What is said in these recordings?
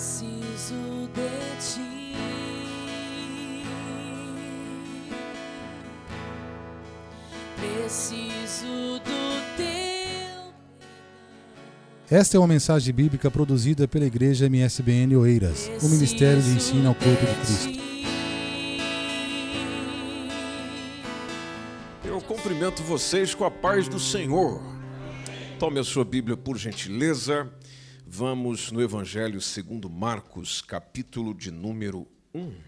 Preciso de ti. Preciso do teu. Esta é uma mensagem bíblica produzida pela Igreja MSBN Oeiras, o Ministério de Ensino ao Corpo de Cristo. Eu cumprimento vocês com a paz do Senhor. Tome a sua Bíblia, por gentileza. Vamos no Evangelho segundo Marcos, capítulo de número 1.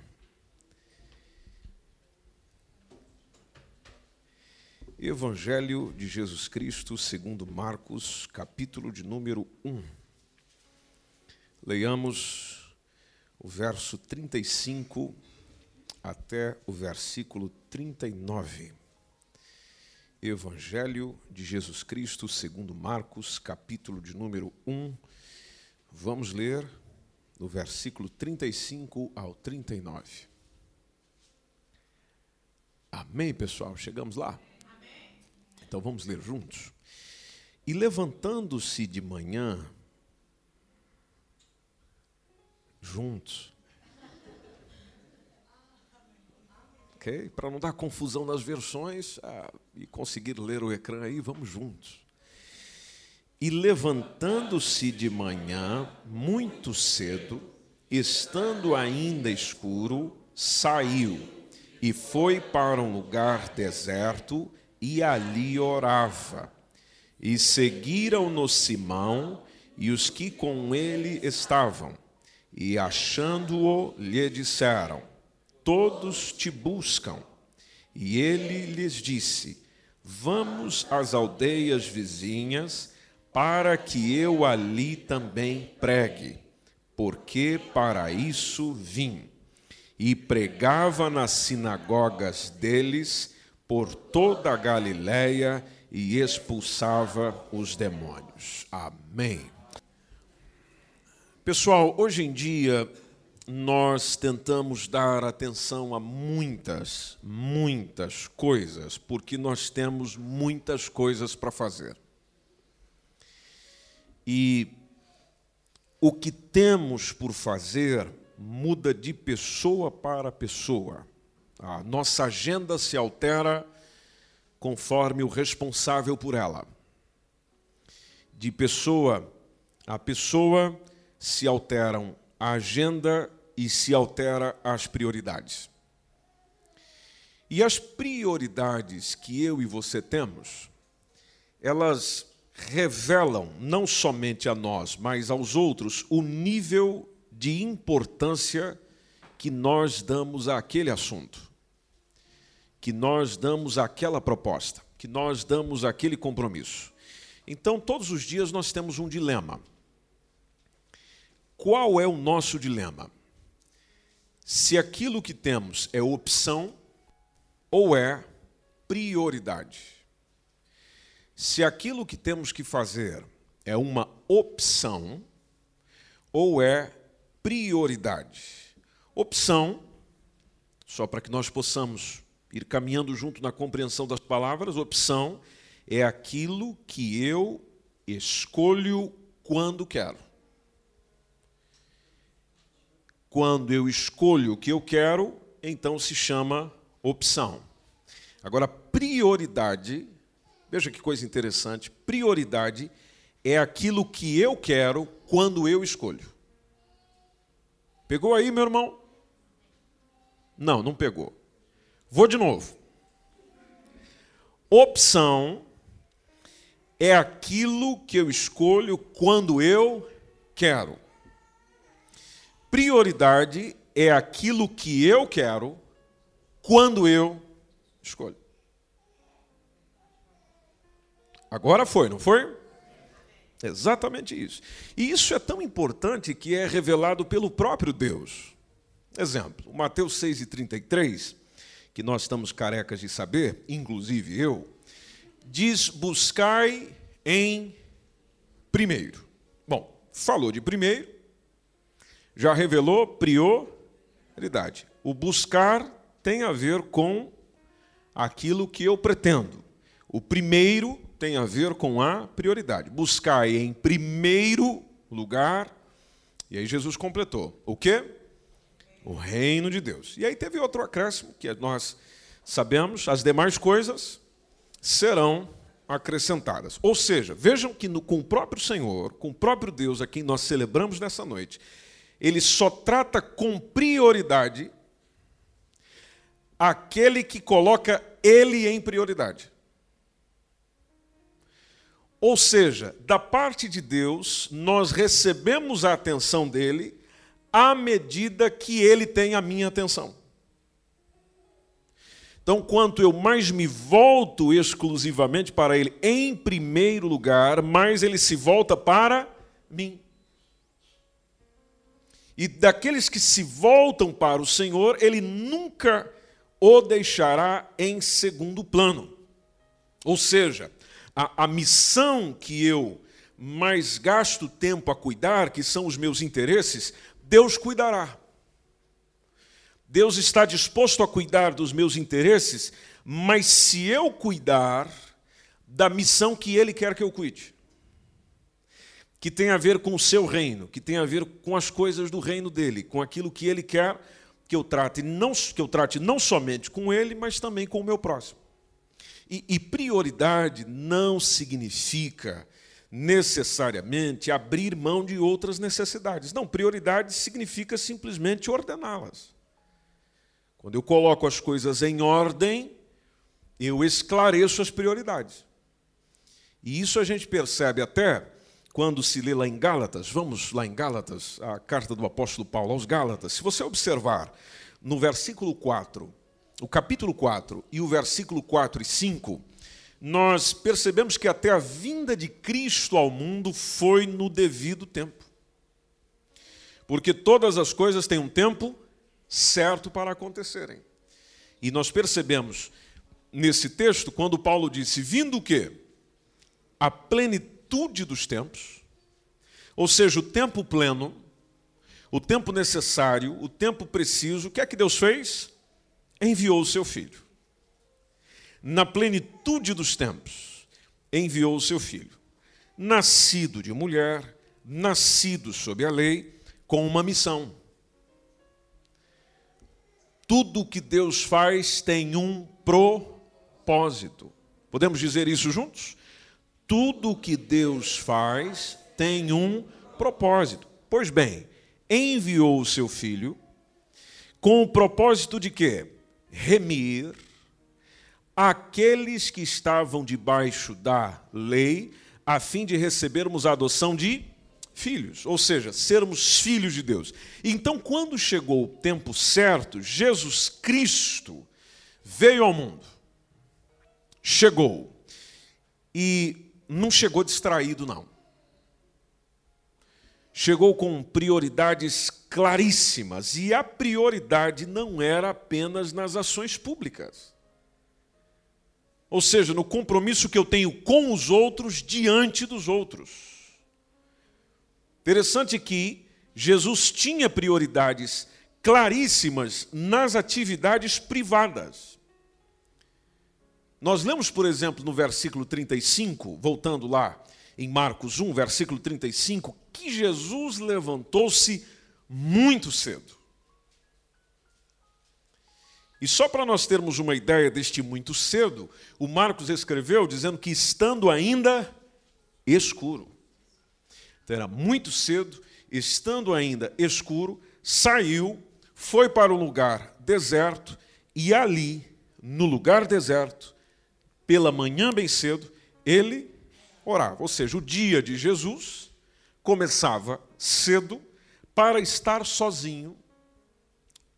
Evangelho de Jesus Cristo, segundo Marcos, capítulo de número 1. Leiamos o verso 35 até o versículo 39. Evangelho de Jesus Cristo, segundo Marcos, capítulo de número 1. Vamos ler do versículo 35 ao 39. Amém, pessoal? Chegamos lá? Então vamos ler juntos. E levantando-se de manhã, juntos, ok? Para não dar confusão nas versões ah, e conseguir ler o ecrã aí, vamos juntos. E levantando-se de manhã, muito cedo, estando ainda escuro, saiu e foi para um lugar deserto e ali orava. E seguiram-no Simão e os que com ele estavam. E achando-o, lhe disseram: Todos te buscam. E ele lhes disse: Vamos às aldeias vizinhas, para que eu ali também pregue, porque para isso vim. E pregava nas sinagogas deles por toda a Galiléia e expulsava os demônios. Amém. Pessoal, hoje em dia nós tentamos dar atenção a muitas, muitas coisas, porque nós temos muitas coisas para fazer. E o que temos por fazer muda de pessoa para pessoa. A nossa agenda se altera conforme o responsável por ela. De pessoa a pessoa se alteram a agenda e se altera as prioridades. E as prioridades que eu e você temos, elas revelam não somente a nós, mas aos outros o nível de importância que nós damos àquele assunto que nós damos aquela proposta, que nós damos aquele compromisso. Então, todos os dias nós temos um dilema. Qual é o nosso dilema? Se aquilo que temos é opção ou é prioridade. Se aquilo que temos que fazer é uma opção ou é prioridade. Opção, só para que nós possamos ir caminhando junto na compreensão das palavras, opção é aquilo que eu escolho quando quero. Quando eu escolho o que eu quero, então se chama opção. Agora, prioridade, veja que coisa interessante: prioridade é aquilo que eu quero quando eu escolho. Pegou aí, meu irmão? Não, não pegou. Vou de novo. Opção é aquilo que eu escolho quando eu quero. Prioridade é aquilo que eu quero quando eu escolho. Agora foi, não foi? Exatamente isso. E isso é tão importante que é revelado pelo próprio Deus. Exemplo, Mateus 6,33 que nós estamos carecas de saber, inclusive eu, diz: buscai em primeiro. Bom, falou de primeiro, já revelou prioridade. O buscar tem a ver com aquilo que eu pretendo. O primeiro tem a ver com a prioridade. Buscai em primeiro lugar, E aí Jesus completou. O quê? O reino de Deus. E aí teve outro acréscimo que nós sabemos, as demais coisas serão acrescentadas. Ou seja, vejam que no, com o próprio Senhor, com o próprio Deus a quem nós celebramos nessa noite, ele só trata com prioridade aquele que coloca ele em prioridade. Ou seja, da parte de Deus, nós recebemos a atenção dele à medida que ele tem a minha atenção. Então, quanto eu mais me volto exclusivamente para ele em primeiro lugar, mais ele se volta para mim. E daqueles que se voltam para o Senhor, ele nunca o deixará em segundo plano. Ou seja, a, a missão que eu mais gasto tempo a cuidar, que são os meus interesses, Deus cuidará. Deus está disposto a cuidar dos meus interesses, mas se eu cuidar da missão que Ele quer que eu cuide, que tem a ver com o seu reino, que tem a ver com as coisas do reino dele, com aquilo que Ele quer que eu trate, não, que eu trate não somente com Ele, mas também com o meu próximo. E, e prioridade não significa necessariamente abrir mão de outras necessidades. Não, prioridade significa simplesmente ordená-las. Quando eu coloco as coisas em ordem, eu esclareço as prioridades. E isso a gente percebe até quando se lê lá em Gálatas, vamos lá em Gálatas, a carta do apóstolo Paulo aos Gálatas. Se você observar no versículo 4, o capítulo 4 e o versículo 4 e 5, nós percebemos que até a vinda de Cristo ao mundo foi no devido tempo. Porque todas as coisas têm um tempo certo para acontecerem. E nós percebemos nesse texto quando Paulo disse: vindo o quê? A plenitude dos tempos, ou seja, o tempo pleno, o tempo necessário, o tempo preciso, o que é que Deus fez? Enviou o seu filho. Na plenitude dos tempos, enviou o seu filho. Nascido de mulher, nascido sob a lei, com uma missão. Tudo o que Deus faz tem um propósito. Podemos dizer isso juntos? Tudo o que Deus faz tem um propósito. Pois bem, enviou o seu filho com o propósito de quê? Remir aqueles que estavam debaixo da lei, a fim de recebermos a adoção de filhos, ou seja, sermos filhos de Deus. Então, quando chegou o tempo certo, Jesus Cristo veio ao mundo. Chegou. E não chegou distraído, não. Chegou com prioridades claríssimas, e a prioridade não era apenas nas ações públicas. Ou seja, no compromisso que eu tenho com os outros diante dos outros. Interessante que Jesus tinha prioridades claríssimas nas atividades privadas. Nós lemos, por exemplo, no versículo 35, voltando lá em Marcos 1, versículo 35, que Jesus levantou-se muito cedo. E só para nós termos uma ideia deste muito cedo, o Marcos escreveu dizendo que estando ainda escuro. Então era muito cedo, estando ainda escuro, saiu, foi para um lugar deserto e ali, no lugar deserto, pela manhã bem cedo, ele orava. Ou seja, o dia de Jesus começava cedo para estar sozinho.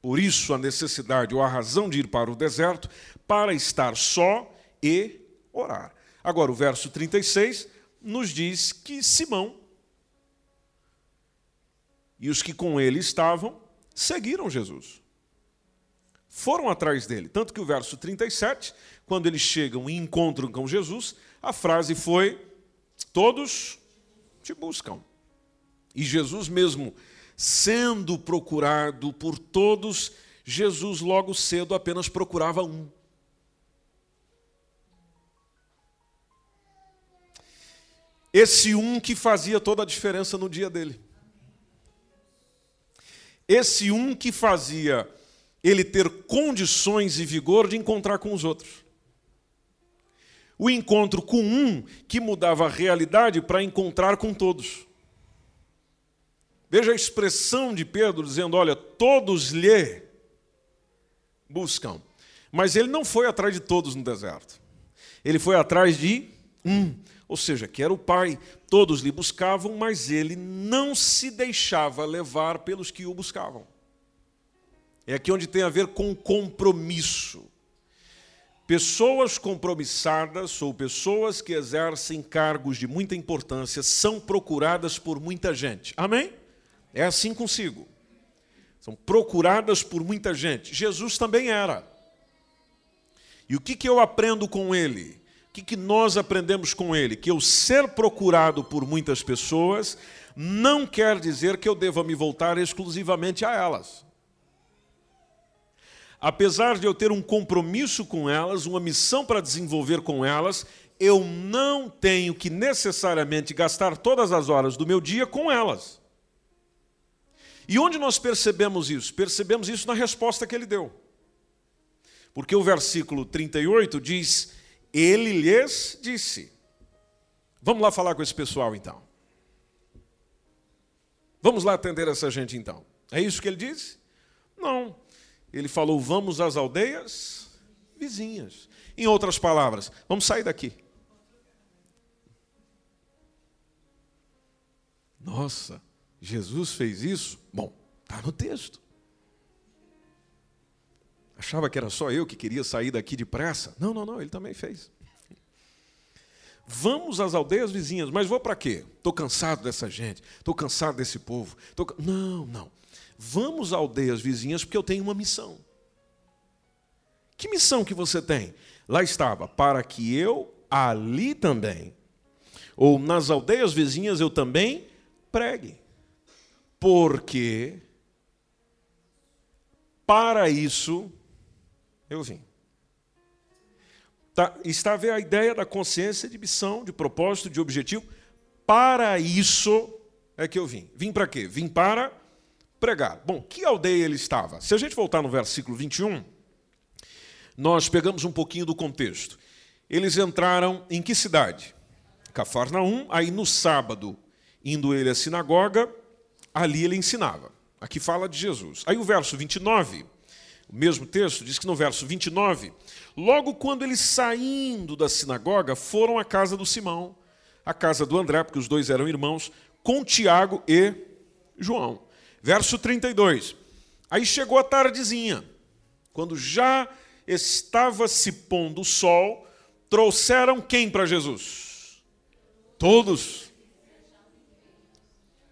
Por isso a necessidade ou a razão de ir para o deserto, para estar só e orar. Agora, o verso 36 nos diz que Simão e os que com ele estavam seguiram Jesus. Foram atrás dele. Tanto que o verso 37, quando eles chegam e encontram com Jesus, a frase foi: Todos te buscam. E Jesus mesmo sendo procurado por todos, Jesus logo cedo apenas procurava um. Esse um que fazia toda a diferença no dia dele. Esse um que fazia ele ter condições e vigor de encontrar com os outros. O encontro com um que mudava a realidade para encontrar com todos. Veja a expressão de Pedro dizendo: Olha, todos lhe buscam. Mas ele não foi atrás de todos no deserto. Ele foi atrás de um, ou seja, que era o Pai. Todos lhe buscavam, mas ele não se deixava levar pelos que o buscavam. É aqui onde tem a ver com compromisso. Pessoas compromissadas ou pessoas que exercem cargos de muita importância são procuradas por muita gente. Amém? É assim consigo. São procuradas por muita gente. Jesus também era. E o que, que eu aprendo com ele? O que, que nós aprendemos com ele? Que eu ser procurado por muitas pessoas não quer dizer que eu deva me voltar exclusivamente a elas. Apesar de eu ter um compromisso com elas, uma missão para desenvolver com elas, eu não tenho que necessariamente gastar todas as horas do meu dia com elas. E onde nós percebemos isso? Percebemos isso na resposta que ele deu. Porque o versículo 38 diz: Ele lhes disse. Vamos lá falar com esse pessoal então. Vamos lá atender essa gente então. É isso que ele disse? Não ele falou: vamos às aldeias vizinhas. Em outras palavras, vamos sair daqui. Nossa, Jesus fez isso? Bom, está no texto. Achava que era só eu que queria sair daqui depressa? Não, não, não, ele também fez. Vamos às aldeias vizinhas, mas vou para quê? Estou cansado dessa gente, estou cansado desse povo. Tô... Não, não. Vamos a aldeias vizinhas porque eu tenho uma missão. Que missão que você tem? Lá estava, para que eu ali também, ou nas aldeias vizinhas eu também pregue. Porque para isso eu vim. Tá, está a ver a ideia da consciência de missão, de propósito, de objetivo. Para isso é que eu vim. Vim para quê? Vim para pregar. Bom, que aldeia ele estava? Se a gente voltar no versículo 21, nós pegamos um pouquinho do contexto. Eles entraram em que cidade? Cafarnaum, aí no sábado, indo ele à sinagoga, ali ele ensinava. Aqui fala de Jesus. Aí o verso 29, o mesmo texto, diz que no verso 29, logo quando eles saindo da sinagoga, foram à casa do Simão, à casa do André, porque os dois eram irmãos, com Tiago e João. Verso 32. Aí chegou a tardezinha, quando já estava se pondo o sol, trouxeram quem para Jesus? Todos.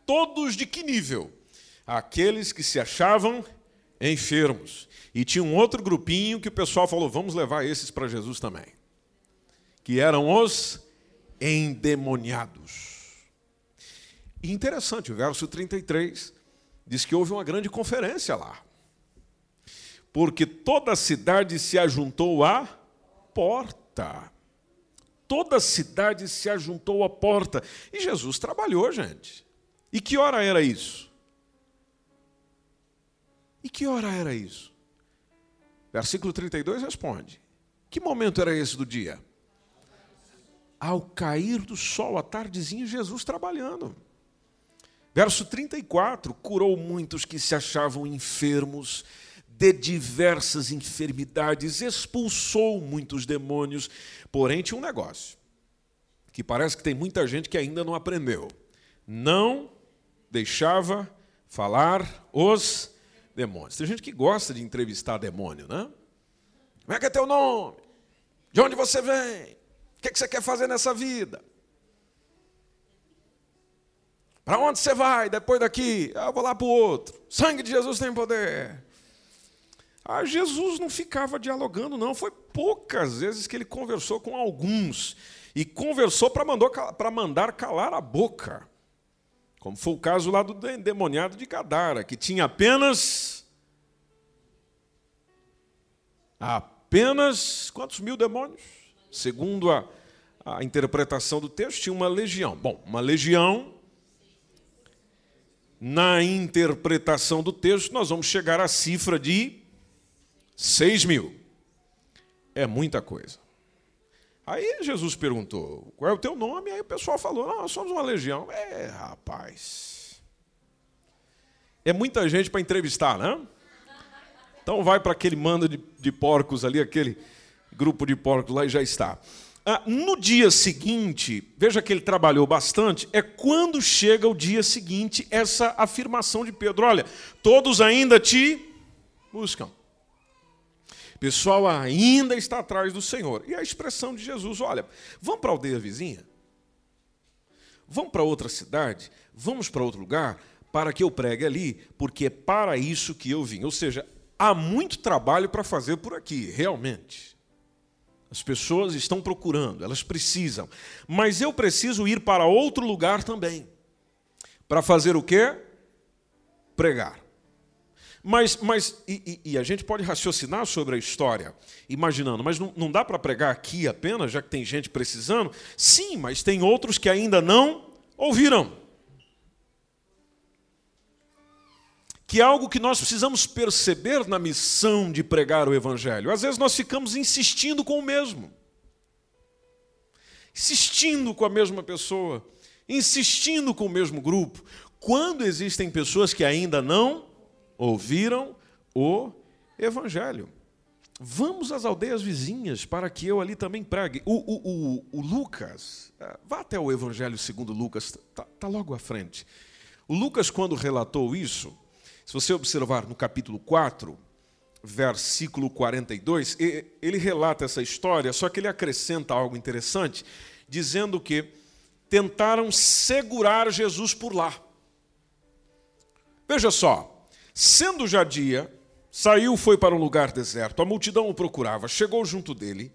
Todos de que nível? Aqueles que se achavam enfermos. E tinha um outro grupinho que o pessoal falou: vamos levar esses para Jesus também. Que eram os endemoniados. E interessante, o verso 33 diz que houve uma grande conferência lá. Porque toda a cidade se ajuntou à porta. Toda a cidade se ajuntou à porta. E Jesus trabalhou, gente. E que hora era isso? E que hora era isso? Versículo 32 responde: Que momento era esse do dia? Ao cair do sol, à tardezinha, Jesus trabalhando. Verso 34: curou muitos que se achavam enfermos de diversas enfermidades, expulsou muitos demônios. Porém, tinha um negócio que parece que tem muita gente que ainda não aprendeu. Não deixava falar os demônios. Tem gente que gosta de entrevistar demônio, né? Como é que é teu nome? De onde você vem? O que, é você quer fazer nessa vida? Para onde você vai depois daqui? Eu vou lá para o outro. Sangue de Jesus tem poder. Ah, Jesus não ficava dialogando, não. Foi poucas vezes que ele conversou com alguns. E conversou para mandar calar a boca. Como foi o caso lá do endemoniado de Gadara, que tinha apenas. Apenas. Quantos mil demônios? Segundo a, a interpretação do texto, tinha uma legião. Bom, uma legião na interpretação do texto, nós vamos chegar à cifra de 6 mil. É muita coisa. Aí Jesus perguntou: qual é o teu nome? Aí o pessoal falou: nós somos uma legião. É, rapaz. É muita gente para entrevistar, né? Então vai para aquele mando de, de porcos ali, aquele grupo de porcos lá e já está. Ah, no dia seguinte, veja que ele trabalhou bastante, é quando chega o dia seguinte essa afirmação de Pedro: olha, todos ainda te buscam. O pessoal ainda está atrás do Senhor. E a expressão de Jesus: olha, vamos para a aldeia vizinha? Vamos para outra cidade? Vamos para outro lugar? Para que eu pregue ali, porque é para isso que eu vim. Ou seja, há muito trabalho para fazer por aqui, realmente. As pessoas estão procurando, elas precisam. Mas eu preciso ir para outro lugar também. Para fazer o quê? Pregar. Mas, mas e, e, a gente pode raciocinar sobre a história, imaginando, mas não, não dá para pregar aqui apenas, já que tem gente precisando? Sim, mas tem outros que ainda não ouviram. Que é algo que nós precisamos perceber na missão de pregar o Evangelho. Às vezes nós ficamos insistindo com o mesmo, insistindo com a mesma pessoa, insistindo com o mesmo grupo, quando existem pessoas que ainda não ouviram o Evangelho. Vamos às aldeias vizinhas para que eu ali também pregue. O, o, o, o Lucas, é, vá até o Evangelho segundo Lucas, está tá logo à frente. O Lucas, quando relatou isso, se você observar no capítulo 4, versículo 42, ele relata essa história, só que ele acrescenta algo interessante, dizendo que tentaram segurar Jesus por lá. Veja só, sendo já dia, saiu, foi para um lugar deserto, a multidão o procurava, chegou junto dele,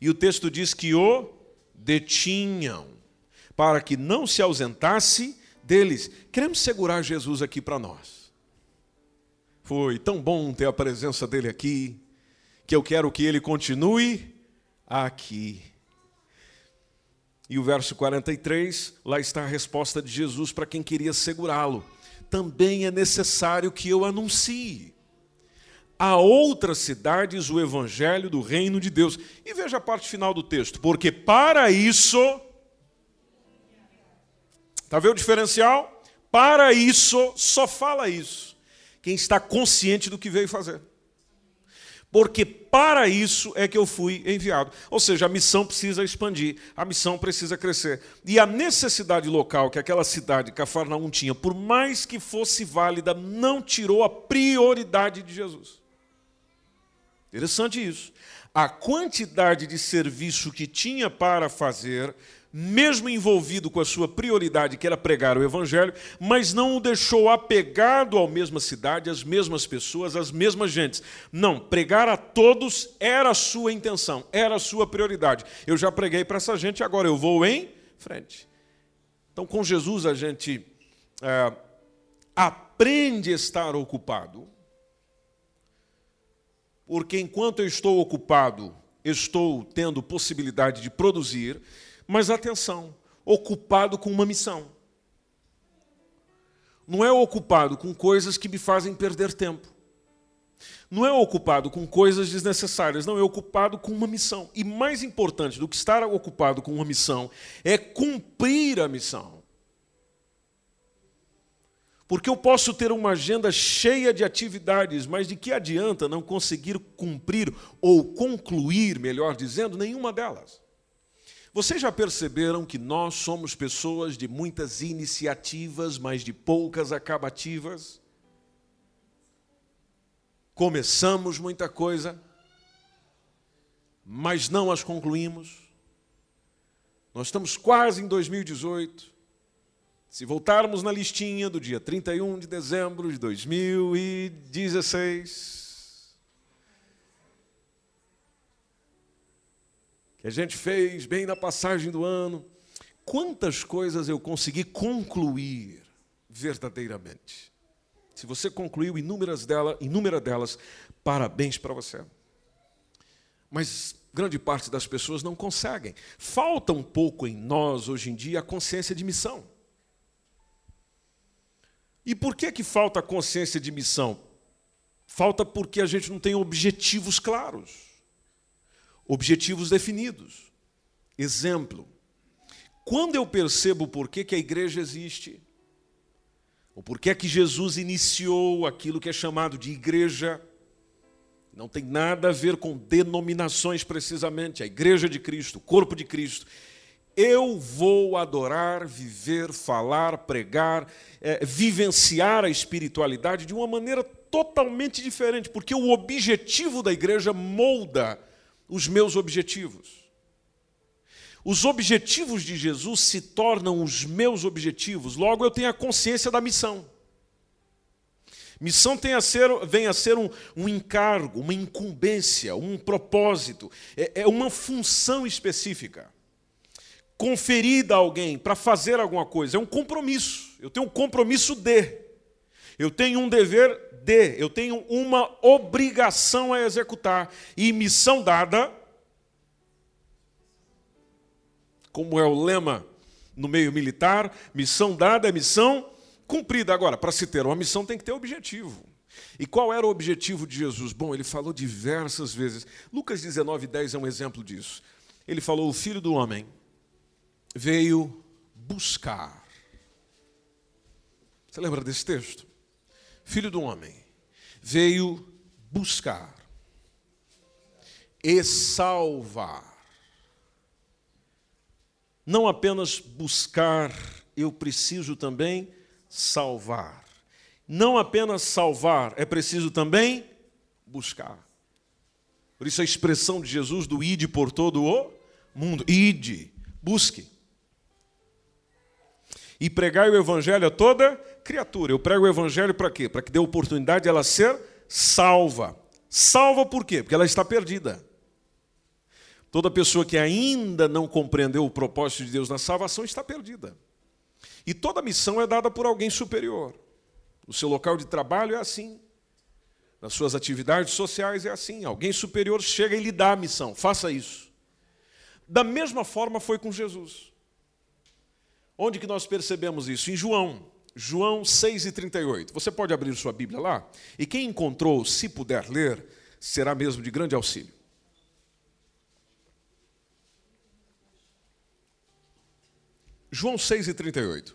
e o texto diz que o detinham, para que não se ausentasse deles. Queremos segurar Jesus aqui para nós. Foi tão bom ter a presença dele aqui, que eu quero que ele continue aqui. E o verso 43, lá está a resposta de Jesus para quem queria segurá-lo. Também é necessário que eu anuncie a outras cidades o evangelho do reino de Deus. E veja a parte final do texto, porque para isso Está vendo o diferencial? Para isso, só fala isso quem está consciente do que veio fazer. Porque para isso é que eu fui enviado. Ou seja, a missão precisa expandir, a missão precisa crescer. E a necessidade local que aquela cidade, Cafarnaum, tinha, por mais que fosse válida, não tirou a prioridade de Jesus. Interessante isso. A quantidade de serviço que tinha para fazer mesmo envolvido com a sua prioridade, que era pregar o Evangelho, mas não o deixou apegado à mesma cidade, às mesmas pessoas, às mesmas gentes. Não, pregar a todos era a sua intenção, era a sua prioridade. Eu já preguei para essa gente, agora eu vou em frente. Então, com Jesus, a gente é, aprende a estar ocupado, porque enquanto eu estou ocupado, estou tendo possibilidade de produzir mas atenção, ocupado com uma missão. Não é ocupado com coisas que me fazem perder tempo. Não é ocupado com coisas desnecessárias, não, é ocupado com uma missão. E mais importante do que estar ocupado com uma missão é cumprir a missão. Porque eu posso ter uma agenda cheia de atividades, mas de que adianta não conseguir cumprir ou concluir, melhor dizendo, nenhuma delas? Vocês já perceberam que nós somos pessoas de muitas iniciativas, mas de poucas acabativas? Começamos muita coisa, mas não as concluímos. Nós estamos quase em 2018. Se voltarmos na listinha do dia 31 de dezembro de 2016, que a gente fez bem na passagem do ano, quantas coisas eu consegui concluir verdadeiramente? Se você concluiu inúmeras delas, delas, parabéns para você. Mas grande parte das pessoas não conseguem. Falta um pouco em nós hoje em dia a consciência de missão. E por que que falta consciência de missão? Falta porque a gente não tem objetivos claros, objetivos definidos. Exemplo: quando eu percebo por que, que a igreja existe, ou por que é que Jesus iniciou aquilo que é chamado de igreja, não tem nada a ver com denominações precisamente, a igreja de Cristo, o corpo de Cristo. Eu vou adorar, viver, falar, pregar, é, vivenciar a espiritualidade de uma maneira totalmente diferente, porque o objetivo da igreja molda os meus objetivos. Os objetivos de Jesus se tornam os meus objetivos, logo eu tenho a consciência da missão. Missão tem a ser, vem a ser um, um encargo, uma incumbência, um propósito, é, é uma função específica, conferida a alguém para fazer alguma coisa, é um compromisso. Eu tenho um compromisso de, eu tenho um dever de, eu tenho uma obrigação a executar, e missão dada, como é o lema no meio militar, missão dada é missão cumprida. Agora, para se ter uma missão tem que ter objetivo. E qual era o objetivo de Jesus? Bom, ele falou diversas vezes. Lucas 19, 10 é um exemplo disso. Ele falou: o filho do homem veio buscar. Você lembra desse texto? Filho do homem veio buscar e salvar. Não apenas buscar, eu preciso também salvar. Não apenas salvar, é preciso também buscar. Por isso a expressão de Jesus do ide por todo o mundo. Ide, busque. E pregai o evangelho a toda criatura. Eu prego o evangelho para quê? Para que dê oportunidade de ela ser salva. Salva por quê? Porque ela está perdida. Toda pessoa que ainda não compreendeu o propósito de Deus na salvação está perdida. E toda missão é dada por alguém superior. No seu local de trabalho é assim. Nas suas atividades sociais é assim. Alguém superior chega e lhe dá a missão. Faça isso. Da mesma forma foi com Jesus. Onde que nós percebemos isso? Em João. João 6,38. Você pode abrir sua Bíblia lá? E quem encontrou, se puder ler, será mesmo de grande auxílio. João 6,38.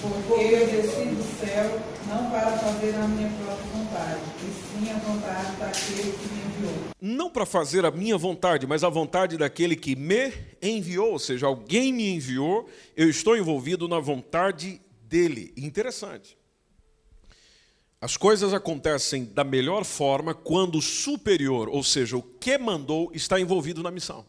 Porque eu desci do céu não para fazer a minha própria vontade, e sim a vontade daquele que me enviou. Não para fazer a minha vontade, mas a vontade daquele que me enviou, ou seja, alguém me enviou, eu estou envolvido na vontade dele. Interessante. As coisas acontecem da melhor forma quando o superior, ou seja, o que mandou, está envolvido na missão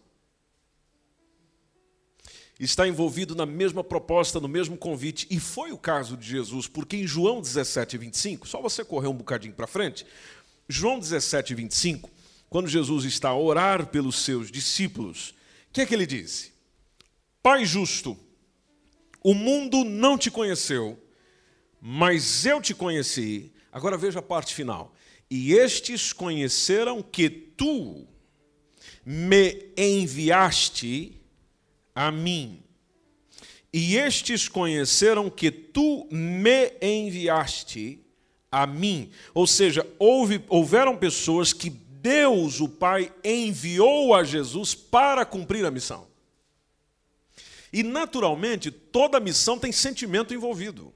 está envolvido na mesma proposta, no mesmo convite. E foi o caso de Jesus, porque em João 17, 25, só você correr um bocadinho para frente, João 17, 25, quando Jesus está a orar pelos seus discípulos, o que é que ele disse? Pai justo, o mundo não te conheceu, mas eu te conheci. Agora veja a parte final. E estes conheceram que tu me enviaste a mim. E estes conheceram que tu me enviaste a mim. Ou seja, houve, houveram pessoas que Deus, o Pai, enviou a Jesus para cumprir a missão. E, naturalmente, toda missão tem sentimento envolvido.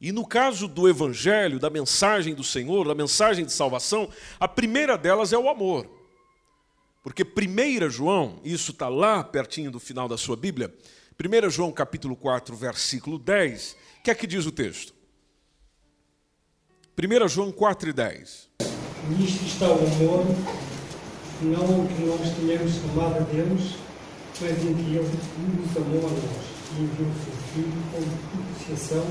E no caso do Evangelho, da mensagem do Senhor, da mensagem de salvação, a primeira delas é o amor. Porque 1 João, isso está lá pertinho do final da sua Bíblia, 1 João capítulo 4, versículo 10, o que é que diz o texto? 1 João 4 e 10. Nisto está o amor, não que nós tenhamos amado a Deus, mas em que Ele nos amou a nós e enviou o seu Filho como propiciação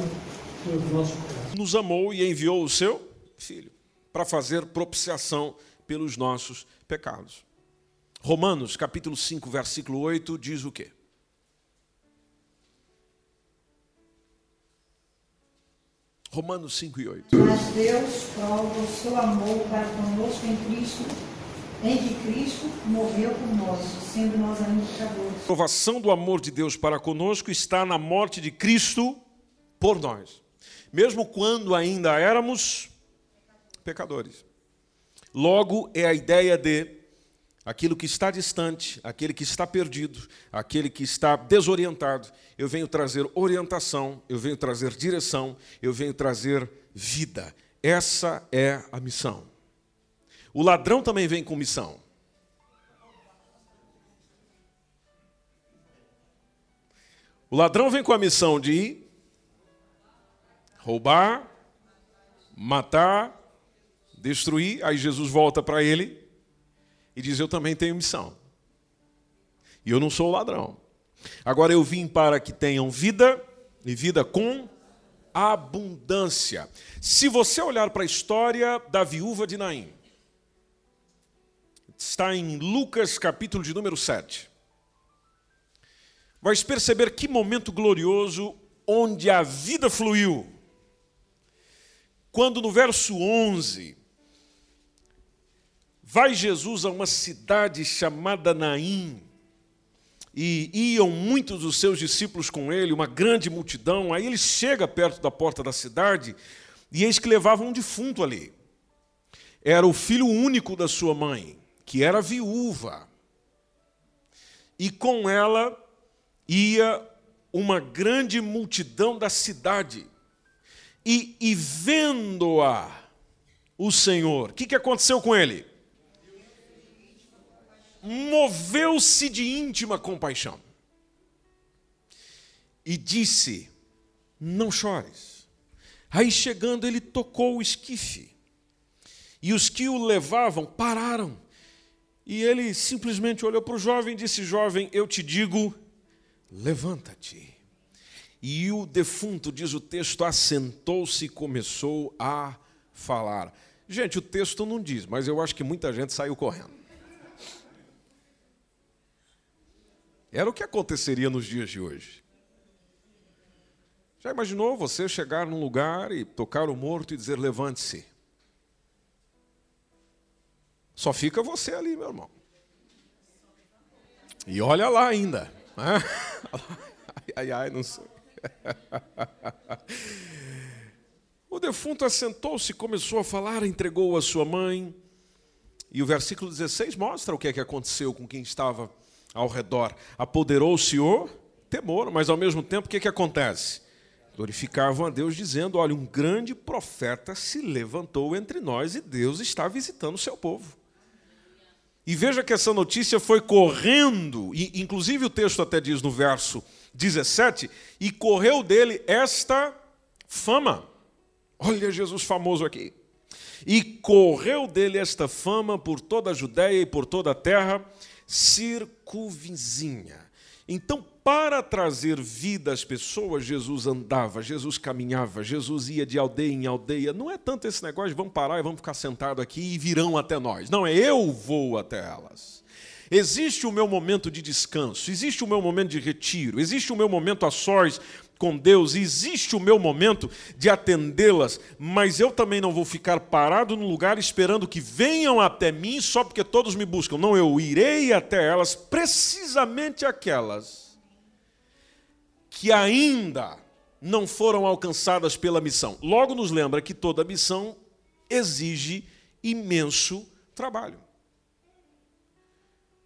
pelos nossos pecados. Nos amou e enviou o seu Filho para fazer propiciação pelos nossos pecados. Romanos, capítulo 5, versículo 8, diz o quê? Romanos 5 e 8. Mas Deus prova o seu amor para conosco em Cristo, em que Cristo morreu por nós, sendo nós ainda pecadores. A provação do amor de Deus para conosco está na morte de Cristo por nós. mesmo quando ainda éramos pecadores. Logo, é a ideia de aquilo que está distante, aquele que está perdido, aquele que está desorientado. Eu venho trazer orientação, eu venho trazer direção, eu venho trazer vida. Essa é a missão. O ladrão também vem com missão. O ladrão vem com a missão de roubar, matar, destruir. Aí Jesus volta para ele e diz: Eu também tenho missão. E eu não sou ladrão. Agora eu vim para que tenham vida e vida com abundância. Se você olhar para a história da viúva de Naim, está em Lucas capítulo de número 7. Vais perceber que momento glorioso onde a vida fluiu. Quando no verso 11, vai Jesus a uma cidade chamada Naim, e iam muitos dos seus discípulos com ele, uma grande multidão. Aí ele chega perto da porta da cidade, e eis que levavam um defunto ali. Era o filho único da sua mãe, que era viúva. E com ela ia uma grande multidão da cidade. E, e vendo-a, o Senhor, o que, que aconteceu com ele? Moveu-se de íntima compaixão e disse: Não chores. Aí chegando, ele tocou o esquife, e os que o levavam pararam. E ele simplesmente olhou para o jovem e disse: Jovem, eu te digo, levanta-te. E o defunto, diz o texto, assentou-se e começou a falar. Gente, o texto não diz, mas eu acho que muita gente saiu correndo. Era o que aconteceria nos dias de hoje. Já imaginou você chegar num lugar e tocar o morto e dizer: levante-se? Só fica você ali, meu irmão. E olha lá ainda. Né? Ai, ai, ai, não sei. O defunto assentou-se, começou a falar, entregou a sua mãe. E o versículo 16 mostra o que é que aconteceu com quem estava ao redor. Apoderou-se o temor, mas ao mesmo tempo o que, é que acontece? Glorificavam a Deus, dizendo: Olha, um grande profeta se levantou entre nós e Deus está visitando o seu povo. E veja que essa notícia foi correndo, e inclusive o texto até diz no verso 17: E correu dele esta fama. Olha Jesus famoso aqui. E correu dele esta fama por toda a Judéia e por toda a terra circunvizinha. Então, para trazer vida às pessoas, Jesus andava, Jesus caminhava, Jesus ia de aldeia em aldeia. Não é tanto esse negócio de vamos parar e vamos ficar sentado aqui e virão até nós. Não, é eu vou até elas. Existe o meu momento de descanso, existe o meu momento de retiro, existe o meu momento a sós com Deus, existe o meu momento de atendê-las, mas eu também não vou ficar parado no lugar esperando que venham até mim só porque todos me buscam. Não, eu irei até elas, precisamente aquelas que ainda não foram alcançadas pela missão. Logo nos lembra que toda missão exige imenso trabalho.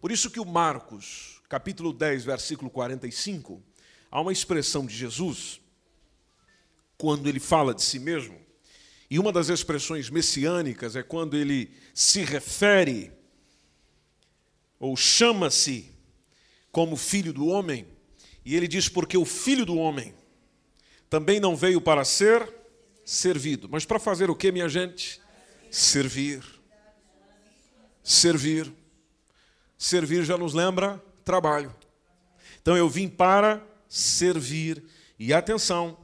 Por isso que o Marcos, capítulo 10, versículo 45, há uma expressão de Jesus, quando ele fala de si mesmo, e uma das expressões messiânicas é quando ele se refere ou chama-se como filho do homem, e ele diz: porque o filho do homem também não veio para ser servido, mas para fazer o que, minha gente? Servir. Servir. Servir já nos lembra trabalho. Então eu vim para servir e atenção,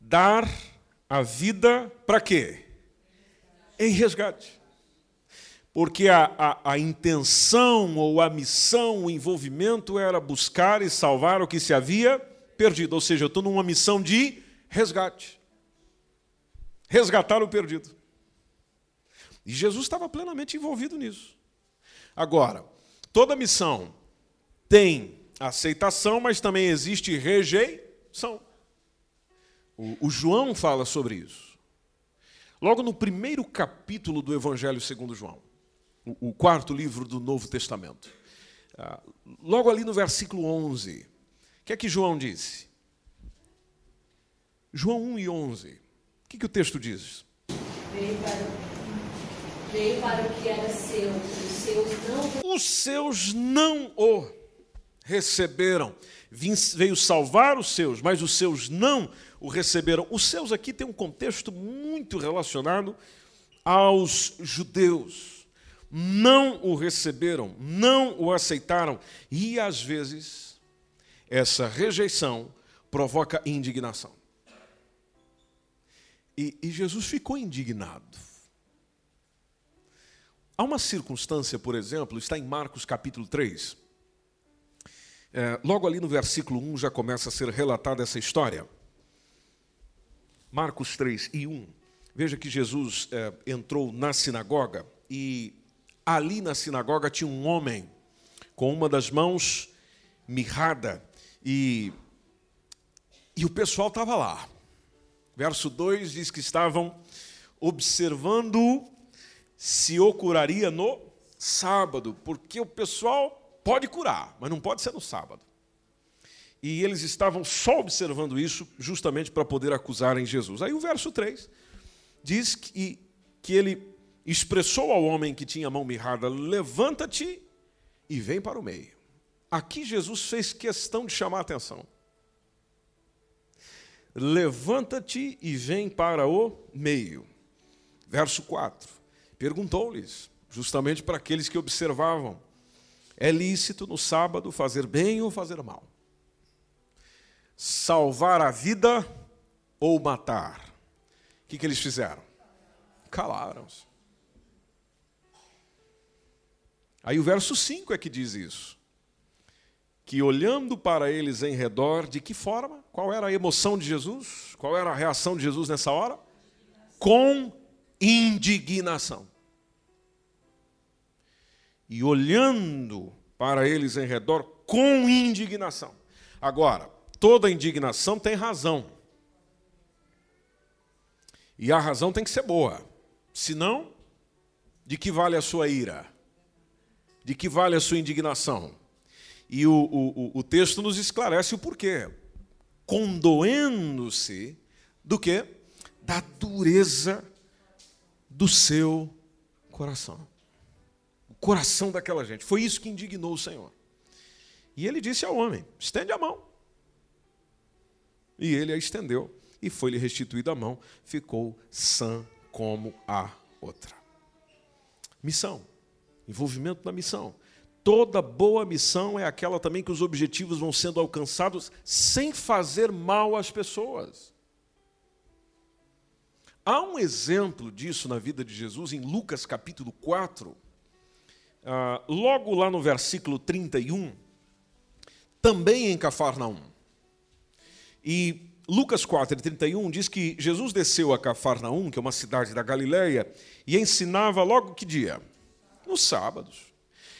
dar a vida para quê? Em resgate. Porque a, a, a, intenção ou a missão, o envolvimento era buscar e salvar o que se havia perdido. Ou seja, eu estou numa missão de resgate. Resgatar o perdido. E Jesus estava plenamente envolvido nisso. Agora, toda missão tem aceitação, mas também existe rejeição. O, o João fala sobre isso. Logo no primeiro capítulo do Evangelho segundo João, o, quarto livro do Novo Testamento. Ah, logo ali no versículo 11, o que é que João disse? João 1 e 11. O que, que o texto diz? Veio para, veio para o que era seu, os seus não Os seus não o receberam. Veio salvar os seus, mas os seus não o receberam. Os seus aqui tem um contexto muito relacionado aos judeus. Não o receberam, não o aceitaram. E às vezes, essa rejeição provoca indignação. E, e Jesus ficou indignado. Há uma circunstância, por exemplo, está em Marcos capítulo 3. É, logo ali no versículo 1 já começa a ser relatada essa história. Marcos 3 e 1. Veja que Jesus é, entrou na sinagoga e ali na sinagoga tinha um homem com uma das mãos mirrada e, e o pessoal estava lá. Verso 2 diz que estavam observando se o curaria no sábado, porque o pessoal pode curar, mas não pode ser no sábado. E eles estavam só observando isso justamente para poder acusarem Jesus. Aí o verso 3 diz que, que ele expressou ao homem que tinha a mão mirrada: levanta-te e vem para o meio. Aqui Jesus fez questão de chamar a atenção. Levanta-te e vem para o meio. Verso 4. Perguntou-lhes, justamente para aqueles que observavam: é lícito no sábado fazer bem ou fazer mal? Salvar a vida ou matar? O que, que eles fizeram? Calaram-se. Aí o verso 5 é que diz isso. Que olhando para eles em redor, de que forma? Qual era a emoção de Jesus? Qual era a reação de Jesus nessa hora? Com indignação. E olhando para eles em redor com indignação. Agora, toda indignação tem razão. E a razão tem que ser boa. Senão, de que vale a sua ira? De que vale a sua indignação? E o, o, o texto nos esclarece o porquê. Condoendo-se do que? Da dureza do seu coração. O coração daquela gente. Foi isso que indignou o Senhor. E ele disse ao homem: estende a mão. E ele a estendeu, e foi-lhe restituída a mão, ficou sã como a outra. Missão, envolvimento na missão. Toda boa missão é aquela também que os objetivos vão sendo alcançados sem fazer mal às pessoas. Há um exemplo disso na vida de Jesus em Lucas capítulo 4, ah, logo lá no versículo 31, também em Cafarnaum. E Lucas 4, 31 diz que Jesus desceu a Cafarnaum, que é uma cidade da Galileia, e ensinava logo que dia? Nos sábados.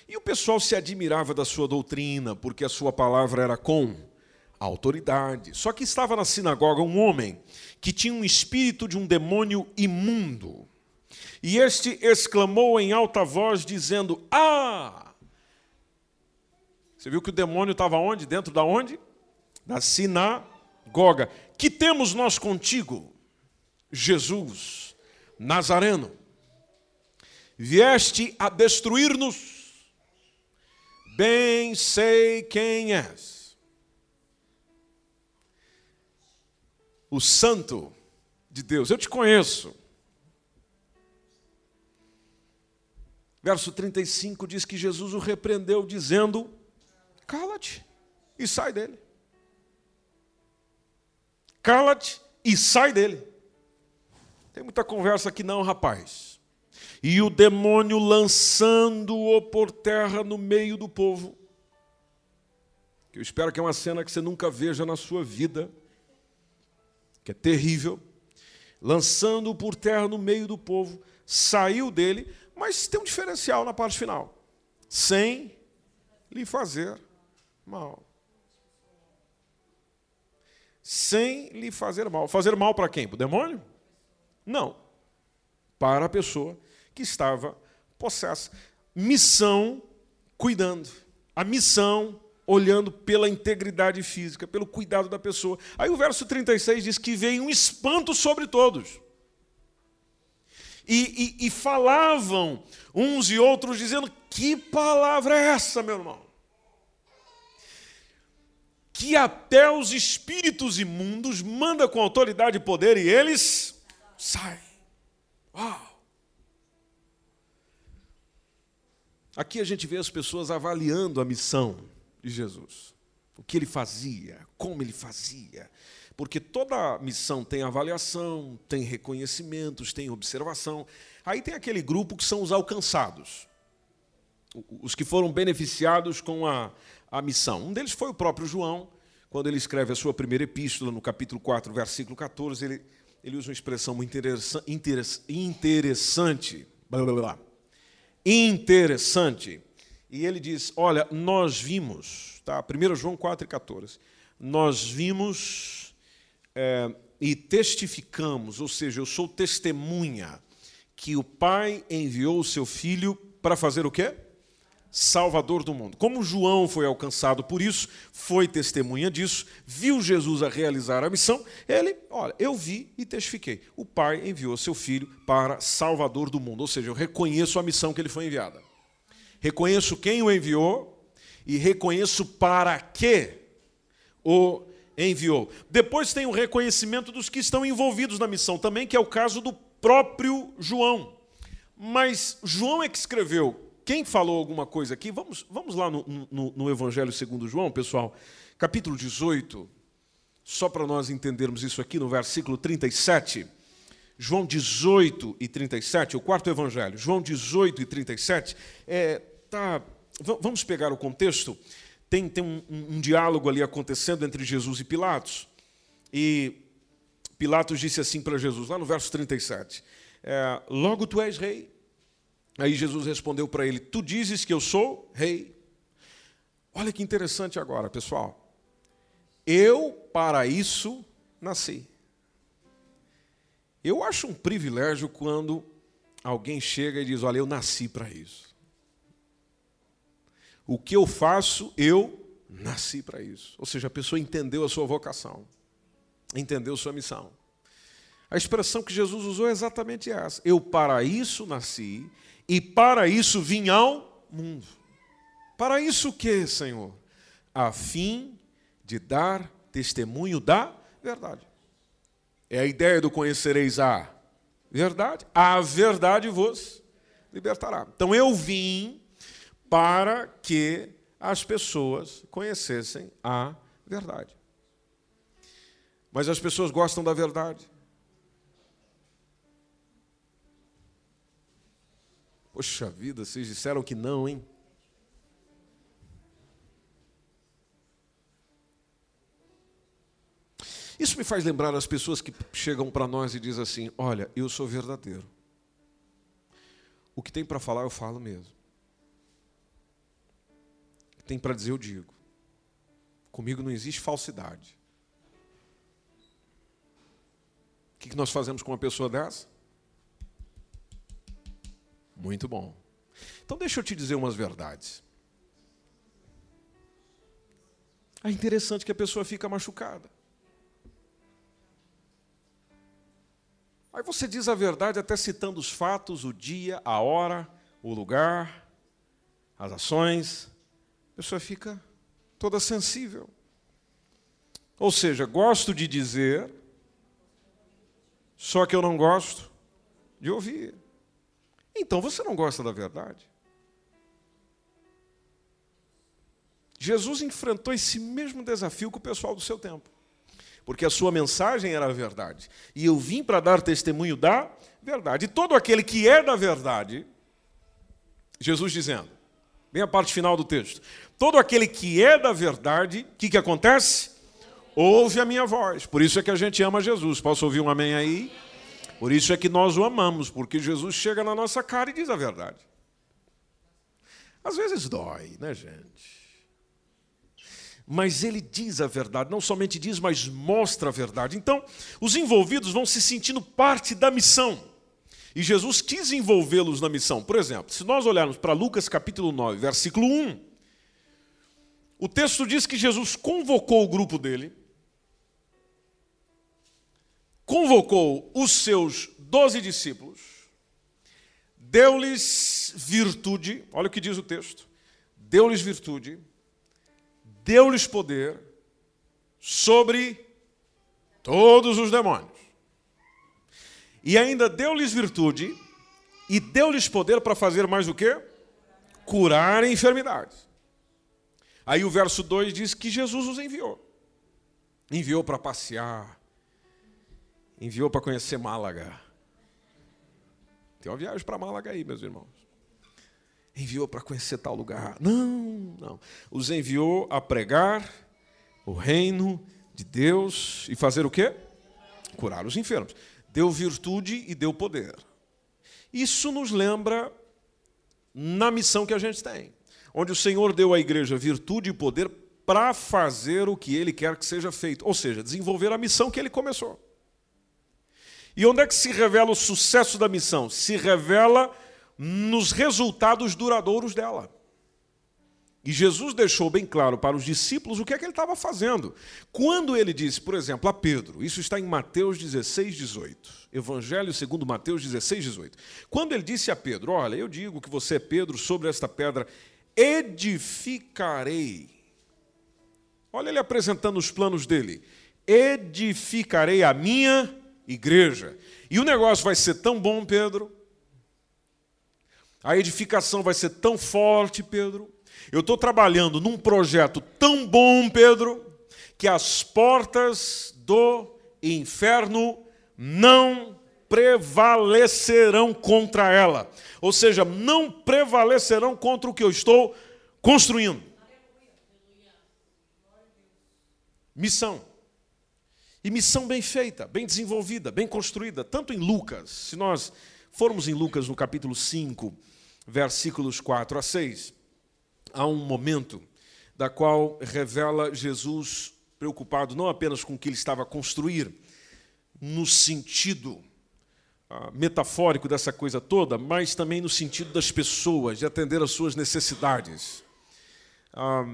E o pessoal se admirava da sua doutrina, porque a sua palavra era com autoridade. Só que estava na sinagoga um homem que tinha um espírito de um demônio imundo. E este exclamou em alta voz, dizendo: Ah! Você viu que o demônio estava onde? Dentro da onde? Da sinagoga. Que temos nós contigo, Jesus, Nazareno? Vieste a destruir-nos? Bem sei quem és. O Santo de Deus. Eu te conheço. Verso 35 diz que Jesus o repreendeu, dizendo: Cala-te e sai dele. Cala-te e sai dele. Tem muita conversa aqui, não, rapaz. E o demônio lançando-o por terra no meio do povo. Que eu espero que é uma cena que você nunca veja na sua vida, que é terrível. Lançando-o por terra no meio do povo, saiu dele, mas tem um diferencial na parte final: sem lhe fazer mal. sem lhe fazer mal. Fazer mal para quem? Para o demônio? Não. Para a pessoa que estava possessa. Missão cuidando. A missão olhando pela integridade física, pelo cuidado da pessoa. Aí o verso 36 diz que veio um espanto sobre todos. E, e, e, falavam uns e outros, dizendo: Que palavra é essa, meu irmão? Que até os espíritos imundos manda com autoridade e poder e eles saem. Uau! Aqui a gente vê as pessoas avaliando a missão de Jesus. O que ele fazia, como ele fazia. Porque toda missão tem avaliação, tem reconhecimentos, tem observação. Aí tem aquele grupo que são os alcançados, os que foram beneficiados com a, a missão. Um deles foi o próprio João, quando ele escreve a sua primeira epístola, no capítulo 4, versículo 14, ele, ele usa uma expressão muito interessante. Blá, blá, blá, interessante. E ele diz: Olha, nós vimos, tá? 1 João 4 e 14, nós vimos é, e testificamos, ou seja, eu sou testemunha, que o Pai enviou o seu filho para fazer o quê? Salvador do mundo. Como João foi alcançado por isso, foi testemunha disso, viu Jesus a realizar a missão, ele, olha, eu vi e testifiquei. O Pai enviou seu filho para Salvador do mundo, ou seja, eu reconheço a missão que ele foi enviada. Reconheço quem o enviou e reconheço para que o enviou. Depois tem o reconhecimento dos que estão envolvidos na missão também, que é o caso do próprio João. Mas João é que escreveu. Quem falou alguma coisa aqui? Vamos, vamos lá no, no, no Evangelho segundo João, pessoal, capítulo 18, só para nós entendermos isso aqui, no versículo 37. João 18 e 37, o quarto evangelho, João 18 e 37, é, tá, vamos pegar o contexto. Tem, tem um, um, diálogo ali acontecendo entre Jesus e Pilatos. E Pilatos disse assim para Jesus, lá no verso 37, é, Logo tu és rei. Aí Jesus respondeu para ele: Tu dizes que eu sou rei. Olha que interessante agora, pessoal. Eu para isso nasci. Eu acho um privilégio quando alguém chega e diz: Olha, eu nasci para isso. O que eu faço, eu nasci para isso. Ou seja, a pessoa entendeu a sua vocação, entendeu a sua missão. A expressão que Jesus usou é exatamente essa: Eu para isso nasci e para isso vim ao mundo. Para isso o que, Senhor? A fim de dar testemunho da verdade. É a ideia do conhecereis a verdade. A verdade vos libertará. Então eu vim para que as pessoas conhecessem a verdade. Mas as pessoas gostam da verdade. Poxa vida, vocês disseram que não, hein? Isso me faz lembrar as pessoas que chegam para nós e dizem assim: Olha, eu sou verdadeiro. O que tem para falar, eu falo mesmo. O que tem para dizer, eu digo. Comigo não existe falsidade. O que nós fazemos com uma pessoa dessa? Muito bom. Então, deixa eu te dizer umas verdades. É interessante que a pessoa fica machucada. Aí você diz a verdade até citando os fatos, o dia, a hora, o lugar, as ações. A pessoa fica toda sensível. Ou seja, gosto de dizer, só que eu não gosto de ouvir. Então você não gosta da verdade. Jesus enfrentou esse mesmo desafio com o pessoal do seu tempo porque a sua mensagem era a verdade. E eu vim para dar testemunho da verdade. E todo aquele que é da verdade, Jesus dizendo, bem a parte final do texto, todo aquele que é da verdade, o que, que acontece? Ouve a minha voz. Por isso é que a gente ama Jesus. Posso ouvir um amém aí? Por isso é que nós o amamos, porque Jesus chega na nossa cara e diz a verdade. Às vezes dói, né, gente? mas ele diz a verdade, não somente diz, mas mostra a verdade. Então, os envolvidos vão se sentindo parte da missão. E Jesus quis envolvê-los na missão. Por exemplo, se nós olharmos para Lucas capítulo 9, versículo 1, o texto diz que Jesus convocou o grupo dele, convocou os seus doze discípulos, deu-lhes virtude, olha o que diz o texto, deu-lhes virtude, deu-lhes poder sobre todos os demônios. E ainda deu-lhes virtude e deu-lhes poder para fazer mais o quê? Curar enfermidades. Aí o verso 2 diz que Jesus os enviou. Enviou para passear. Enviou para conhecer Málaga. Tem uma viagem para Málaga aí, meus irmãos enviou para conhecer tal lugar. Não, não. Os enviou a pregar o reino de Deus e fazer o quê? Curar os enfermos. Deu virtude e deu poder. Isso nos lembra na missão que a gente tem, onde o Senhor deu à igreja virtude e poder para fazer o que ele quer que seja feito, ou seja, desenvolver a missão que ele começou. E onde é que se revela o sucesso da missão? Se revela nos resultados duradouros dela. E Jesus deixou bem claro para os discípulos o que é que ele estava fazendo. Quando ele disse, por exemplo, a Pedro, isso está em Mateus 16, 18. Evangelho segundo Mateus 16, 18. Quando ele disse a Pedro: Olha, eu digo que você é Pedro, sobre esta pedra edificarei. Olha ele apresentando os planos dele. Edificarei a minha igreja. E o negócio vai ser tão bom, Pedro, a edificação vai ser tão forte, Pedro. Eu estou trabalhando num projeto tão bom, Pedro, que as portas do inferno não prevalecerão contra ela. Ou seja, não prevalecerão contra o que eu estou construindo. Missão. E missão bem feita, bem desenvolvida, bem construída, tanto em Lucas, se nós formos em Lucas no capítulo 5, versículos 4 a 6, há um momento da qual revela Jesus preocupado não apenas com o que ele estava a construir, no sentido ah, metafórico dessa coisa toda, mas também no sentido das pessoas, de atender às suas necessidades. Ah,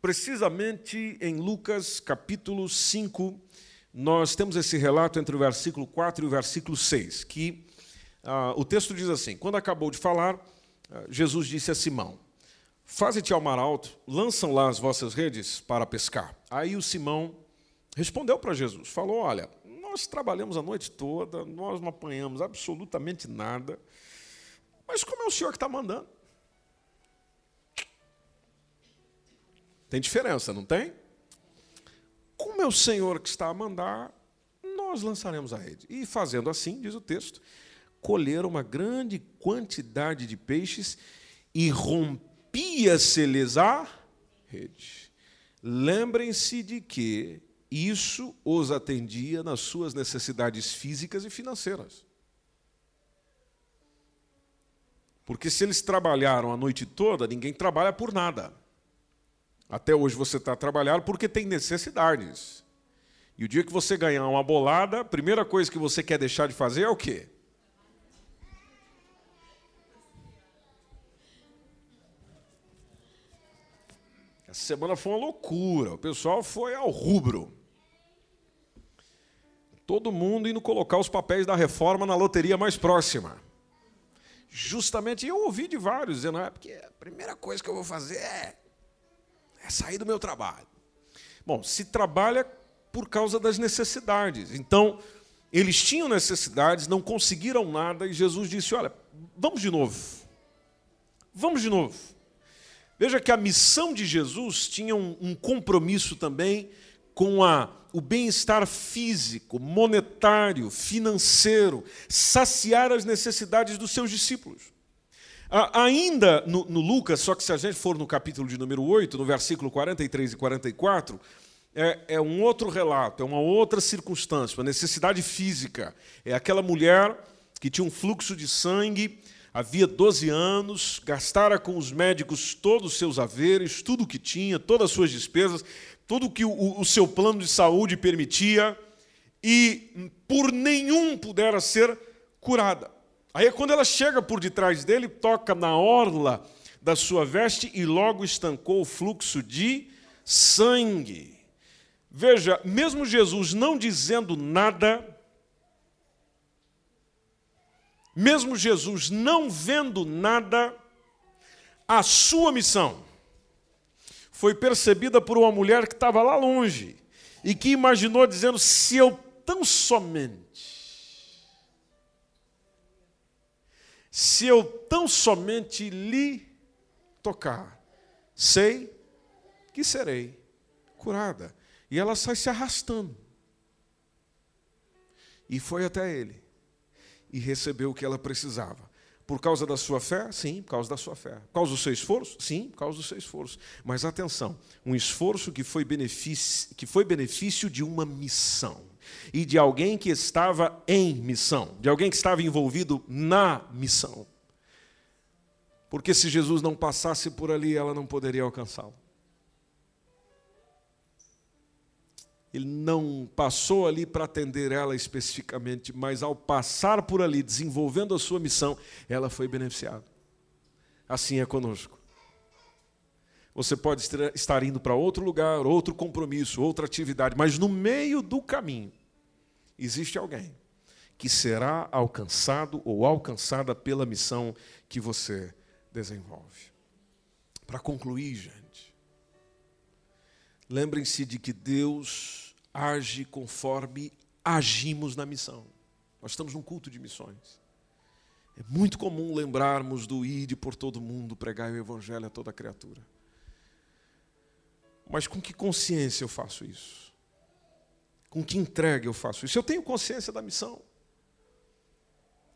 precisamente em Lucas capítulo 5, nós temos esse relato entre o versículo 4 e o versículo 6, que ah, o texto diz assim: Quando acabou de falar, ah, Jesus disse a Simão: Faze-te ao mar alto, lançam lá as vossas redes para pescar. Aí o Simão respondeu para Jesus: Falou, olha, nós trabalhamos a noite toda, nós não apanhamos absolutamente nada, mas como é o senhor que está mandando? Tem diferença, não tem? Como é o Senhor que está a mandar, nós lançaremos a rede. E fazendo assim, diz o texto, colheram uma grande quantidade de peixes e rompia-se-lhes a rede. Lembrem-se de que isso os atendia nas suas necessidades físicas e financeiras. Porque se eles trabalharam a noite toda, ninguém trabalha por nada. Até hoje você está trabalhando porque tem necessidades. E o dia que você ganhar uma bolada, a primeira coisa que você quer deixar de fazer é o quê? Essa semana foi uma loucura. O pessoal foi ao rubro. Todo mundo indo colocar os papéis da reforma na loteria mais próxima. Justamente eu ouvi de vários dizendo: é porque a primeira coisa que eu vou fazer é, é sair do meu trabalho. Bom, se trabalha por causa das necessidades. Então, eles tinham necessidades, não conseguiram nada, e Jesus disse: Olha, vamos de novo. Vamos de novo. Veja que a missão de Jesus tinha um, um compromisso também com a, o bem-estar físico, monetário, financeiro, saciar as necessidades dos seus discípulos. Ainda no, no, Lucas, só que se a gente for no capítulo de número 8, no versículo 43 e 44, é, é um outro relato, é uma outra circunstância, uma necessidade física. É aquela mulher que tinha um fluxo de sangue havia 12 anos, gastara com os médicos todos os seus haveres, tudo o que tinha, todas as suas despesas, tudo que o, o seu plano de saúde permitia, e por nenhum pudera ser curada. Aí quando ela chega por detrás dele, toca na orla da sua veste e logo estancou o fluxo de sangue. Veja, mesmo Jesus não dizendo nada, mesmo Jesus não vendo nada, a sua missão foi percebida por uma mulher que estava lá longe e que imaginou dizendo: se eu tão somente, se eu tão somente lhe tocar, sei que serei curada. E ela sai se arrastando. E foi até ele. E recebeu o que ela precisava. Por causa da sua fé? Sim, por causa da sua fé. Por causa do seu esforço? Sim, por causa do seu esforço. Mas atenção, um esforço que foi benefício, que foi benefício de uma missão. E de alguém que estava em missão, de alguém que estava envolvido na missão. Porque se Jesus não passasse por ali, ela não poderia alcançá-lo. Ele não passou ali para atender ela especificamente, mas ao passar por ali, desenvolvendo a sua missão, ela foi beneficiada. Assim é conosco. Você pode estar indo para outro lugar, outro compromisso, outra atividade, mas no meio do caminho existe alguém que será alcançado ou alcançada pela missão que você desenvolve. Para concluir, gente, lembrem-se de que Deus age conforme agimos na missão. Nós estamos num culto de missões. É muito comum lembrarmos do ir por todo mundo, pregar o evangelho a toda criatura. Mas com que consciência eu faço isso? Com que entrega eu faço isso? Eu tenho consciência da missão.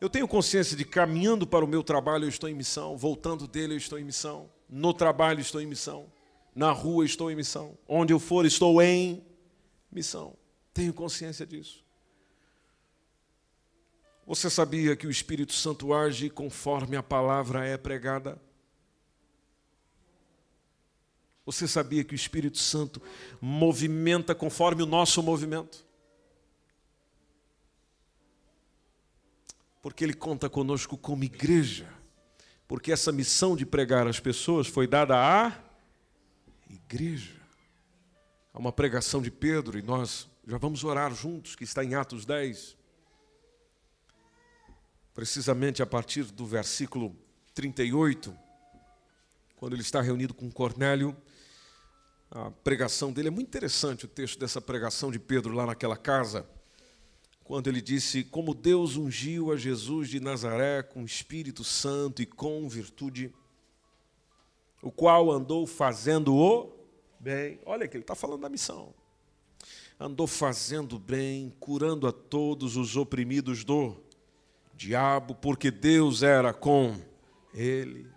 Eu tenho consciência de caminhando para o meu trabalho eu estou em missão, voltando dele eu estou em missão, no trabalho estou em missão, na rua estou em missão, onde eu for estou em missão. Tenho consciência disso. Você sabia que o Espírito Santo age conforme a palavra é pregada? Você sabia que o Espírito Santo movimenta conforme o nosso movimento? Porque Ele conta conosco como igreja. Porque essa missão de pregar às pessoas foi dada à igreja. Há uma pregação de Pedro e nós já vamos orar juntos, que está em Atos 10. Precisamente a partir do versículo 38, quando ele está reunido com Cornélio, a pregação dele é muito interessante o texto dessa pregação de Pedro lá naquela casa, quando ele disse: Como Deus ungiu a Jesus de Nazaré com Espírito Santo e com virtude, o qual andou fazendo o bem. Olha que ele está falando da missão. Andou fazendo bem, curando a todos os oprimidos do diabo, porque Deus era com ele.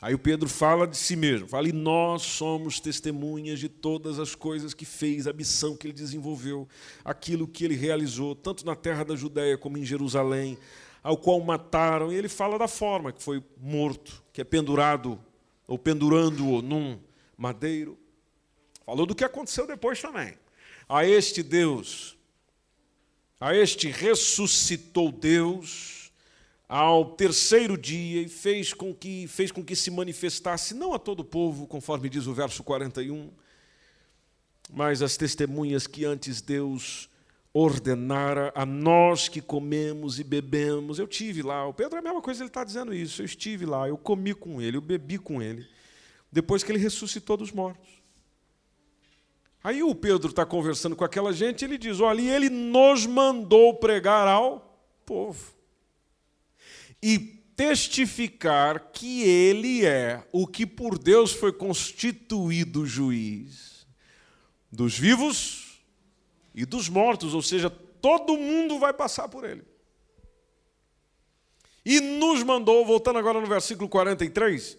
Aí o Pedro fala de si mesmo, fala, e nós somos testemunhas de todas as coisas que fez, a missão que ele desenvolveu, aquilo que ele realizou, tanto na terra da Judéia como em Jerusalém, ao qual mataram, e ele fala da forma que foi morto, que é pendurado, ou pendurando-o num madeiro. Falou do que aconteceu depois também. A este Deus, a este ressuscitou Deus ao terceiro dia e fez com que fez com que se manifestasse não a todo o povo, conforme diz o verso 41, mas as testemunhas que antes Deus ordenara a nós que comemos e bebemos. Eu tive lá, o Pedro é a mesma coisa, ele está dizendo isso. Eu estive lá, eu comi com ele, eu bebi com ele, depois que ele ressuscitou dos mortos. Aí o Pedro está conversando com aquela gente, ele diz: olha, ele nos mandou pregar ao povo e testificar que ele é o que por Deus foi constituído juiz dos vivos e dos mortos, ou seja, todo mundo vai passar por ele. E nos mandou, voltando agora no versículo 43,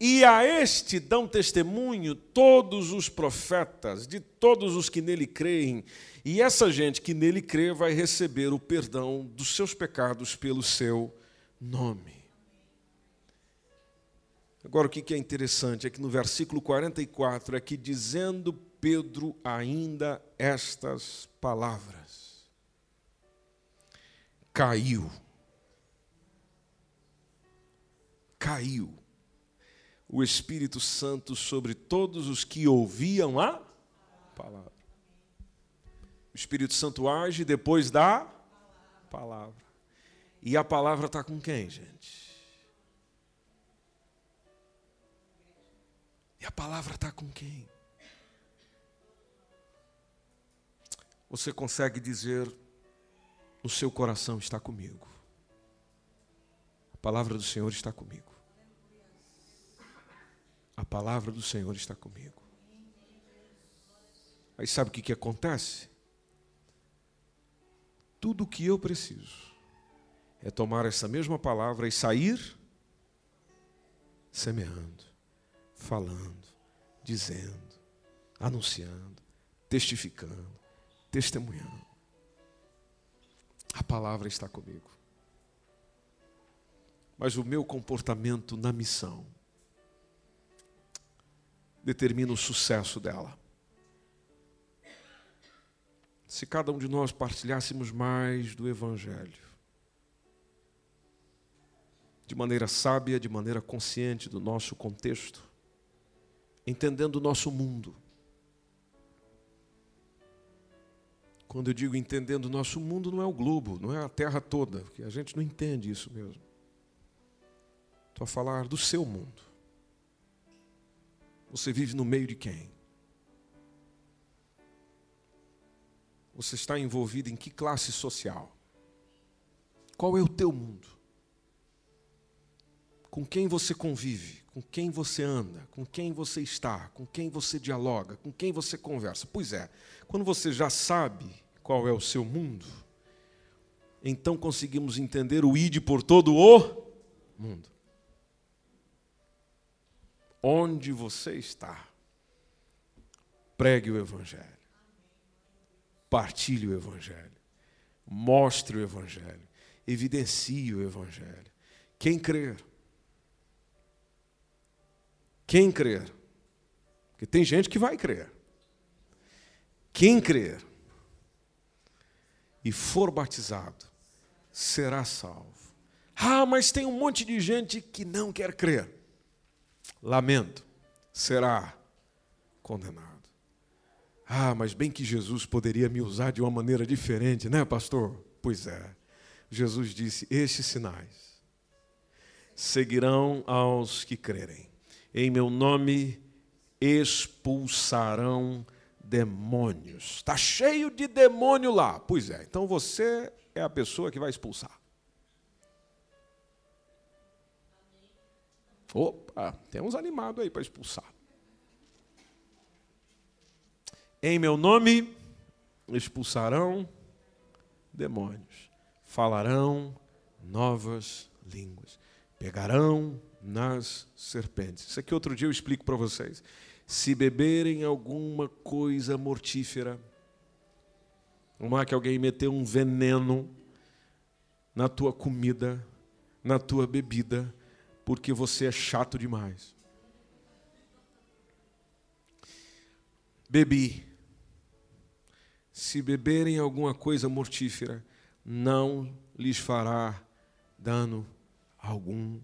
e a este dão testemunho todos os profetas, de todos os que nele creem, e essa gente que nele crê vai receber o perdão dos seus pecados pelo seu nome. Agora, o que é interessante é que no versículo 44 é que dizendo Pedro ainda estas palavras. Caiu. Caiu o Espírito Santo sobre todos os que ouviam a palavra. O Espírito Santo age depois da palavra. E a palavra está com quem, gente? E a palavra está com quem? Você consegue dizer, no seu coração está comigo. A palavra do Senhor está comigo. A palavra do Senhor está comigo. Aí sabe o que, que acontece? Tudo o que eu preciso é tomar essa mesma palavra e sair semeando, falando, dizendo, anunciando, testificando, testemunhando. A palavra está comigo. Mas o meu comportamento na missão determina o sucesso dela. Se cada um de nós partilhássemos mais do Evangelho, de maneira sábia, de maneira consciente do nosso contexto, entendendo o nosso mundo. Quando eu digo entendendo o nosso mundo, não é o globo, não é a terra toda, porque a gente não entende isso mesmo. Estou a falar do seu mundo. Você vive no meio de quem? Você está envolvido em que classe social? Qual é o teu mundo? Com quem você convive? Com quem você anda? Com quem você está? Com quem você dialoga? Com quem você conversa? Pois é, quando você já sabe qual é o seu mundo, então conseguimos entender o ide por todo o mundo. Onde você está, pregue o Evangelho, partilhe o Evangelho, mostre o Evangelho, evidencie o Evangelho. Quem crer, quem crer, porque tem gente que vai crer. Quem crer e for batizado será salvo. Ah, mas tem um monte de gente que não quer crer lamento, será condenado. Ah, mas bem que Jesus poderia me usar de uma maneira diferente, né, pastor? Pois é. Jesus disse: Estes sinais seguirão aos que crerem. Em meu nome expulsarão demônios. Está cheio de demônio lá. Pois é, então você é a pessoa que vai expulsar. Opa, tem uns animados aí para expulsar. Em meu nome expulsarão demônios, falarão novas línguas, pegarão nas serpentes. Isso aqui outro dia eu explico para vocês. Se beberem alguma coisa mortífera, não é que alguém meteu um veneno na tua comida, na tua bebida, porque você é chato demais. Bebi. Se beberem alguma coisa mortífera, não lhes fará dano algum.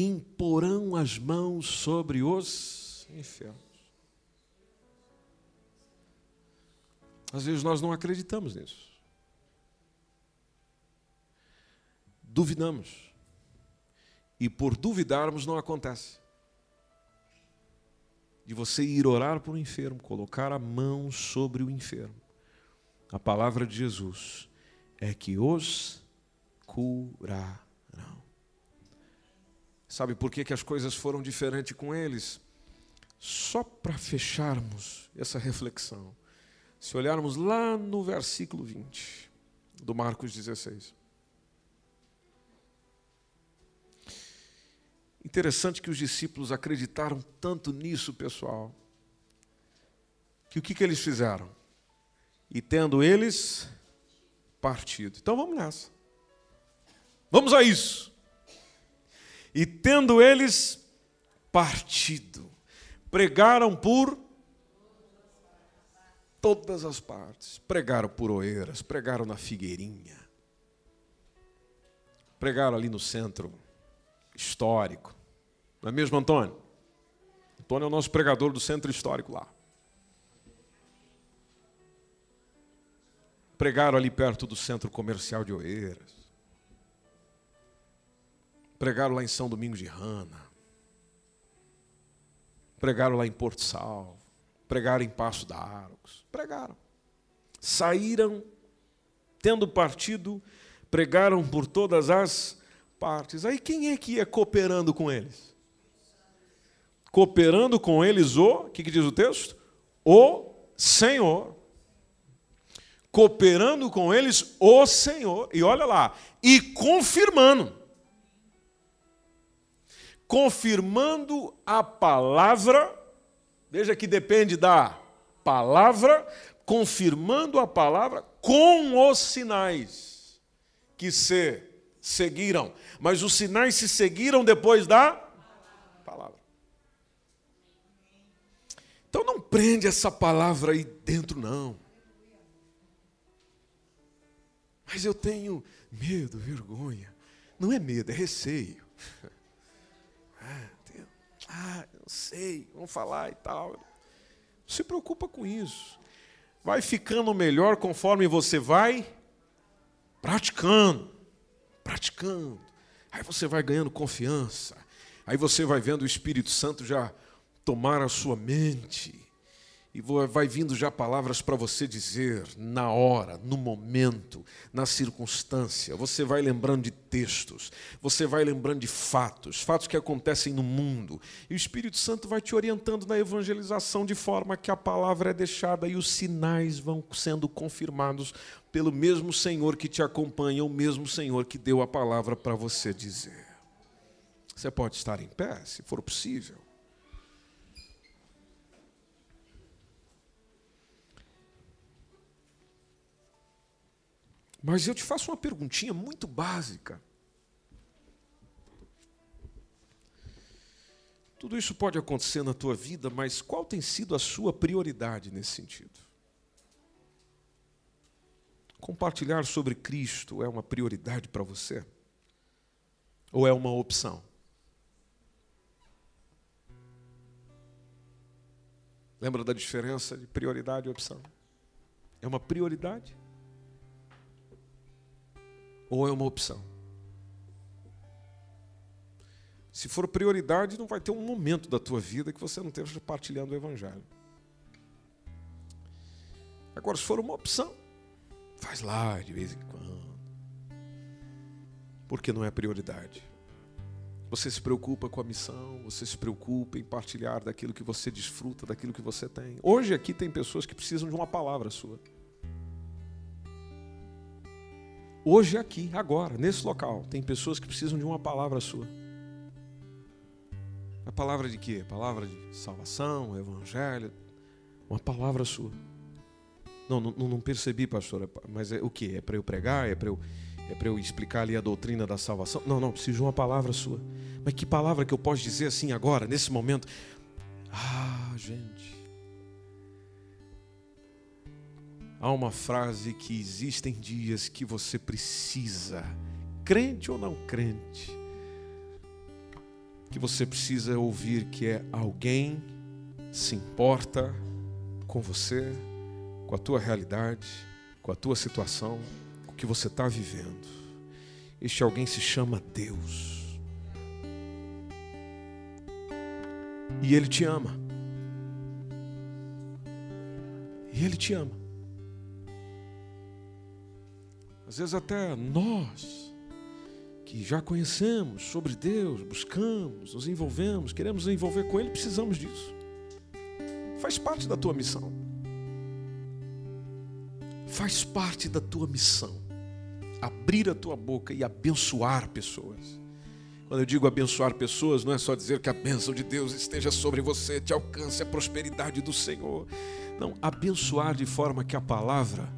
Imporão as mãos sobre os enfermos. Às vezes nós não acreditamos nisso. Duvidamos e por duvidarmos não acontece. De você ir orar por um enfermo, colocar a mão sobre o enfermo. A palavra de Jesus é que os curarão. Sabe por que, que as coisas foram diferentes com eles? Só para fecharmos essa reflexão. Se olharmos lá no versículo 20 do Marcos 16. Interessante que os discípulos acreditaram tanto nisso, pessoal, que o que, que eles fizeram? E tendo eles partido. Então vamos nessa. Vamos a isso. E tendo eles partido, pregaram por todas as partes. Pregaram por Oeiras, pregaram na Figueirinha, pregaram ali no centro histórico. Não é mesmo, Antônio? Antônio é o nosso pregador do centro histórico lá. Pregaram ali perto do centro comercial de Oeiras. Pregaram lá em São Domingos de Rana. Pregaram lá em Porto Salvo. Pregaram em Passo da Arcos. Pregaram. Saíram, tendo partido, pregaram por todas as partes. Aí quem é que ia cooperando com eles? Cooperando com eles o, o que, que diz o texto? O Senhor. Cooperando com eles o Senhor. E olha lá, e confirmando confirmando a palavra, veja que depende da palavra, confirmando a palavra com os sinais que se seguiram. Mas os sinais se seguiram depois da palavra. Então não prende essa palavra aí dentro, não. Mas eu tenho medo, vergonha. Não é medo, é receio. Ah, sei, vamos falar e tal. Não se preocupa com isso. Vai ficando melhor conforme você vai praticando, praticando. Aí você vai ganhando confiança. Aí você vai vendo o Espírito Santo já tomar a sua mente e vai vindo já palavras para você dizer na hora, no momento, na circunstância. Você vai lembrando de textos, você vai lembrando de fatos, fatos que acontecem no mundo. E o Espírito Santo vai te orientando na evangelização de forma que a palavra é deixada e os sinais vão sendo confirmados pelo mesmo Senhor que te acompanha, o mesmo Senhor que deu a palavra para você dizer. Você pode estar em pé, se for possível. Mas eu te faço uma perguntinha muito básica. Tudo isso pode acontecer na tua vida, mas qual tem sido a sua prioridade nesse sentido? Compartilhar sobre Cristo é uma prioridade para você? Ou é uma opção? Lembra da diferença de prioridade e opção? É uma prioridade? Ou é uma opção? Se for prioridade, não vai ter um momento da tua vida que você não esteja partilhando o Evangelho. Agora, se for uma opção, faz lá de vez em quando. Porque não é prioridade. Você se preocupa com a missão, você se preocupa em partilhar daquilo que você desfruta, daquilo que você tem. Hoje aqui tem pessoas que precisam de uma palavra sua. Hoje, aqui, agora, nesse local, tem pessoas que precisam de uma palavra sua. A palavra de quê? A palavra de salvação, evangelho, uma palavra sua. Não, não, não percebi, pastor, mas é o que? É para eu pregar? É para eu, é para eu explicar ali a doutrina da salvação? Não, não, preciso de uma palavra sua. Mas que palavra que eu posso dizer assim agora, nesse momento? Ah, gente. Há uma frase que existem dias que você precisa, crente ou não crente, que você precisa ouvir que é alguém se importa com você, com a tua realidade, com a tua situação, com o que você está vivendo. Este alguém se chama Deus. E Ele te ama. E Ele te ama. Às vezes até nós, que já conhecemos sobre Deus, buscamos, nos envolvemos, queremos nos envolver com Ele, precisamos disso. Faz parte da tua missão. Faz parte da tua missão. Abrir a tua boca e abençoar pessoas. Quando eu digo abençoar pessoas, não é só dizer que a bênção de Deus esteja sobre você, te alcance a prosperidade do Senhor. Não, abençoar de forma que a palavra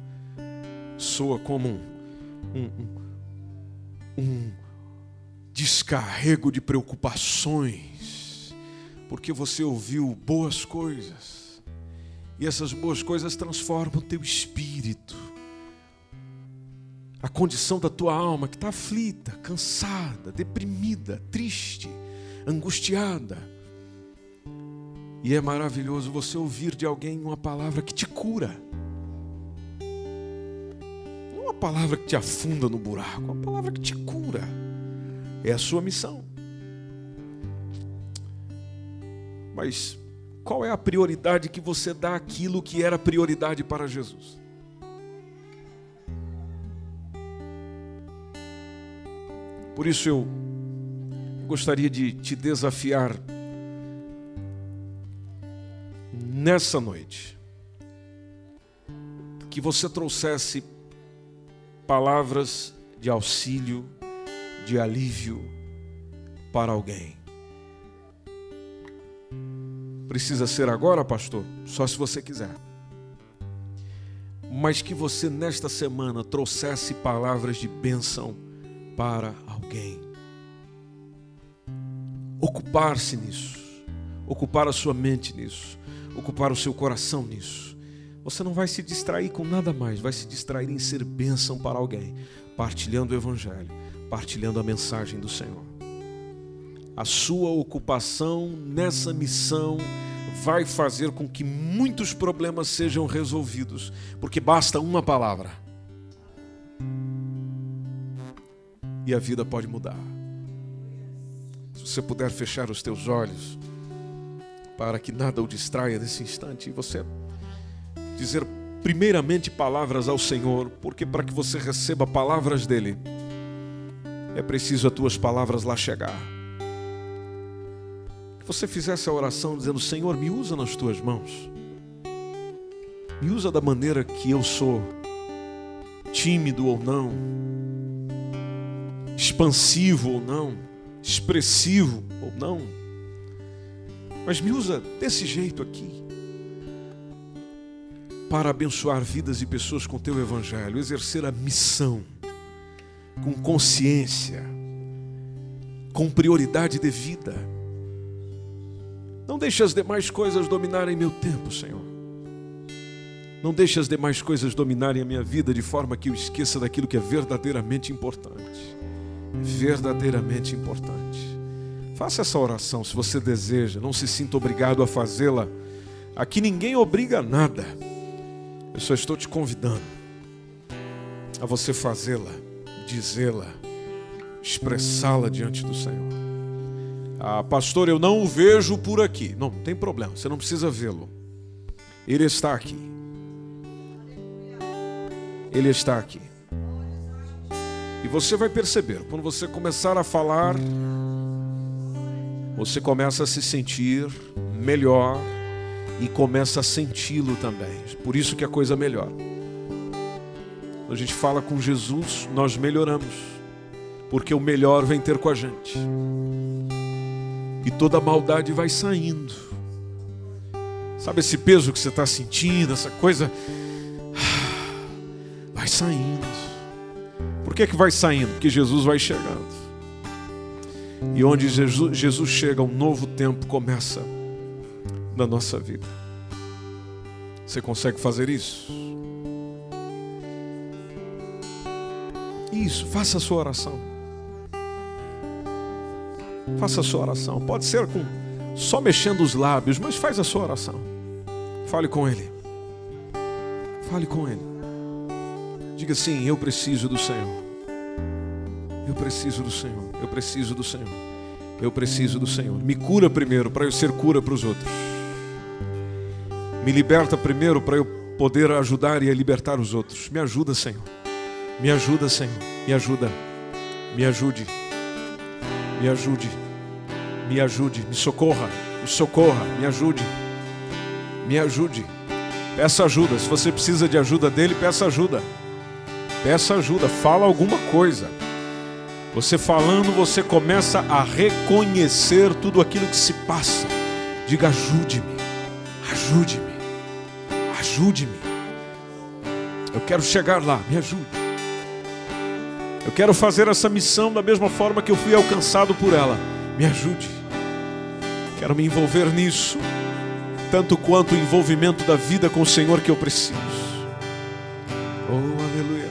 soa como um um, um, descarrego de preocupações, porque você ouviu boas coisas E essas boas coisas transformam o teu espírito. A condição da tua alma que está aflita, cansada, deprimida, triste, angustiada. E é maravilhoso você ouvir de alguém uma palavra que te cura. Palavra que te afunda no buraco, uma palavra que te cura. É a sua missão. Mas qual é a prioridade que você dá àquilo que era prioridade para Jesus? Por isso eu gostaria de te desafiar nessa noite que você trouxesse palavras de auxílio, de alívio para alguém. Precisa ser agora, pastor? Só se você quiser. Mas que você nesta semana trouxesse palavras de bênção para alguém. Ocupar-se nisso, ocupar a sua mente nisso, ocupar o seu coração nisso. Você não vai se distrair com nada mais, vai se distrair em ser bênção para alguém, partilhando o Evangelho, partilhando a mensagem do Senhor. A sua ocupação nessa missão vai fazer com que muitos problemas sejam resolvidos, porque basta uma palavra. E a vida pode mudar. Se você puder fechar os teus olhos, para que nada o distraia nesse instante, você dizer primeiramente palavras ao Senhor, porque para que você receba palavras dele, é preciso as tuas palavras lá chegar. Que você fizesse a oração dizendo: Senhor, me usa nas tuas mãos, me usa da maneira que eu sou, tímido ou não, expansivo ou não, expressivo ou não, mas me usa desse jeito aqui. Para abençoar vidas e pessoas com teu evangelho, exercer a missão com consciência, com prioridade de vida não deixe as demais coisas dominarem meu tempo, Senhor. Não deixe as demais coisas dominarem a minha vida de forma que eu esqueça daquilo que é verdadeiramente importante. Verdadeiramente importante. Faça essa oração se você deseja, não se sinta obrigado a fazê-la. Aqui ninguém obriga a nada. Eu só estou te convidando a você fazê-la, dizê-la, expressá-la diante do Senhor. Ah, pastor, eu não o vejo por aqui. Não, não tem problema, você não precisa vê-lo. Ele está aqui. Ele está aqui. E você vai perceber, quando você começar a falar, você começa a se sentir melhor e começa a senti-lo também. Por isso que a coisa melhora. Quando a gente fala com Jesus, nós melhoramos, porque o melhor vem ter com a gente e toda a maldade vai saindo. Sabe esse peso que você está sentindo, essa coisa? Vai saindo. Por que, que vai saindo? Porque Jesus vai chegando. E onde Jesus, Jesus chega, um novo tempo começa na nossa vida. Você consegue fazer isso? Isso, faça a sua oração. Faça a sua oração. Pode ser com só mexendo os lábios, mas faz a sua oração. Fale com Ele. Fale com Ele. Diga assim: Eu preciso do Senhor. Eu preciso do Senhor. Eu preciso do Senhor. Eu preciso do Senhor. Me cura primeiro para eu ser cura para os outros. Me liberta primeiro para eu poder ajudar e libertar os outros. Me ajuda, Senhor. Me ajuda, Senhor. Me ajuda. Me ajude. Me ajude, me ajude, me socorra, me socorra, me ajude, me ajude. Peça ajuda, se você precisa de ajuda dele, peça ajuda. Peça ajuda, fala alguma coisa. Você falando, você começa a reconhecer tudo aquilo que se passa. Diga: ajude-me, ajude-me, ajude-me. Eu quero chegar lá, me ajude. Eu quero fazer essa missão da mesma forma que eu fui alcançado por ela. Me ajude. Quero me envolver nisso. tanto quanto o envolvimento da vida com o Senhor que eu preciso. Oh, aleluia.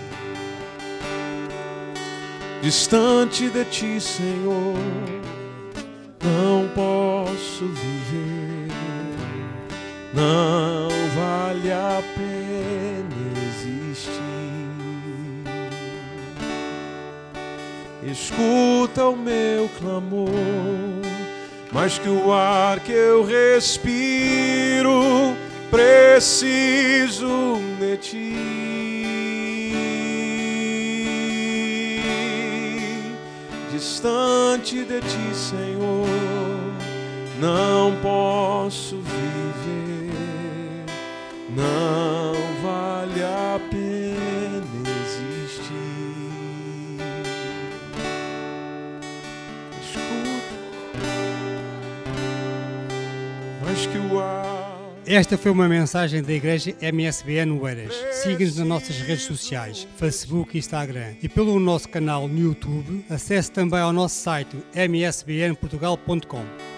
Distante de ti, Senhor, não posso viver. Não vale a pena existir. Escuta o meu clamor, mais que o ar que eu respiro, preciso de ti. Distante de ti, Senhor, não posso viver, não vale a pena existir. Escuta, que o. Esta foi uma mensagem da Igreja MSBN Oeiras. Siga-nos nas nossas redes sociais, Facebook e Instagram. E pelo nosso canal no YouTube, acesse também ao nosso site msbnportugal.com.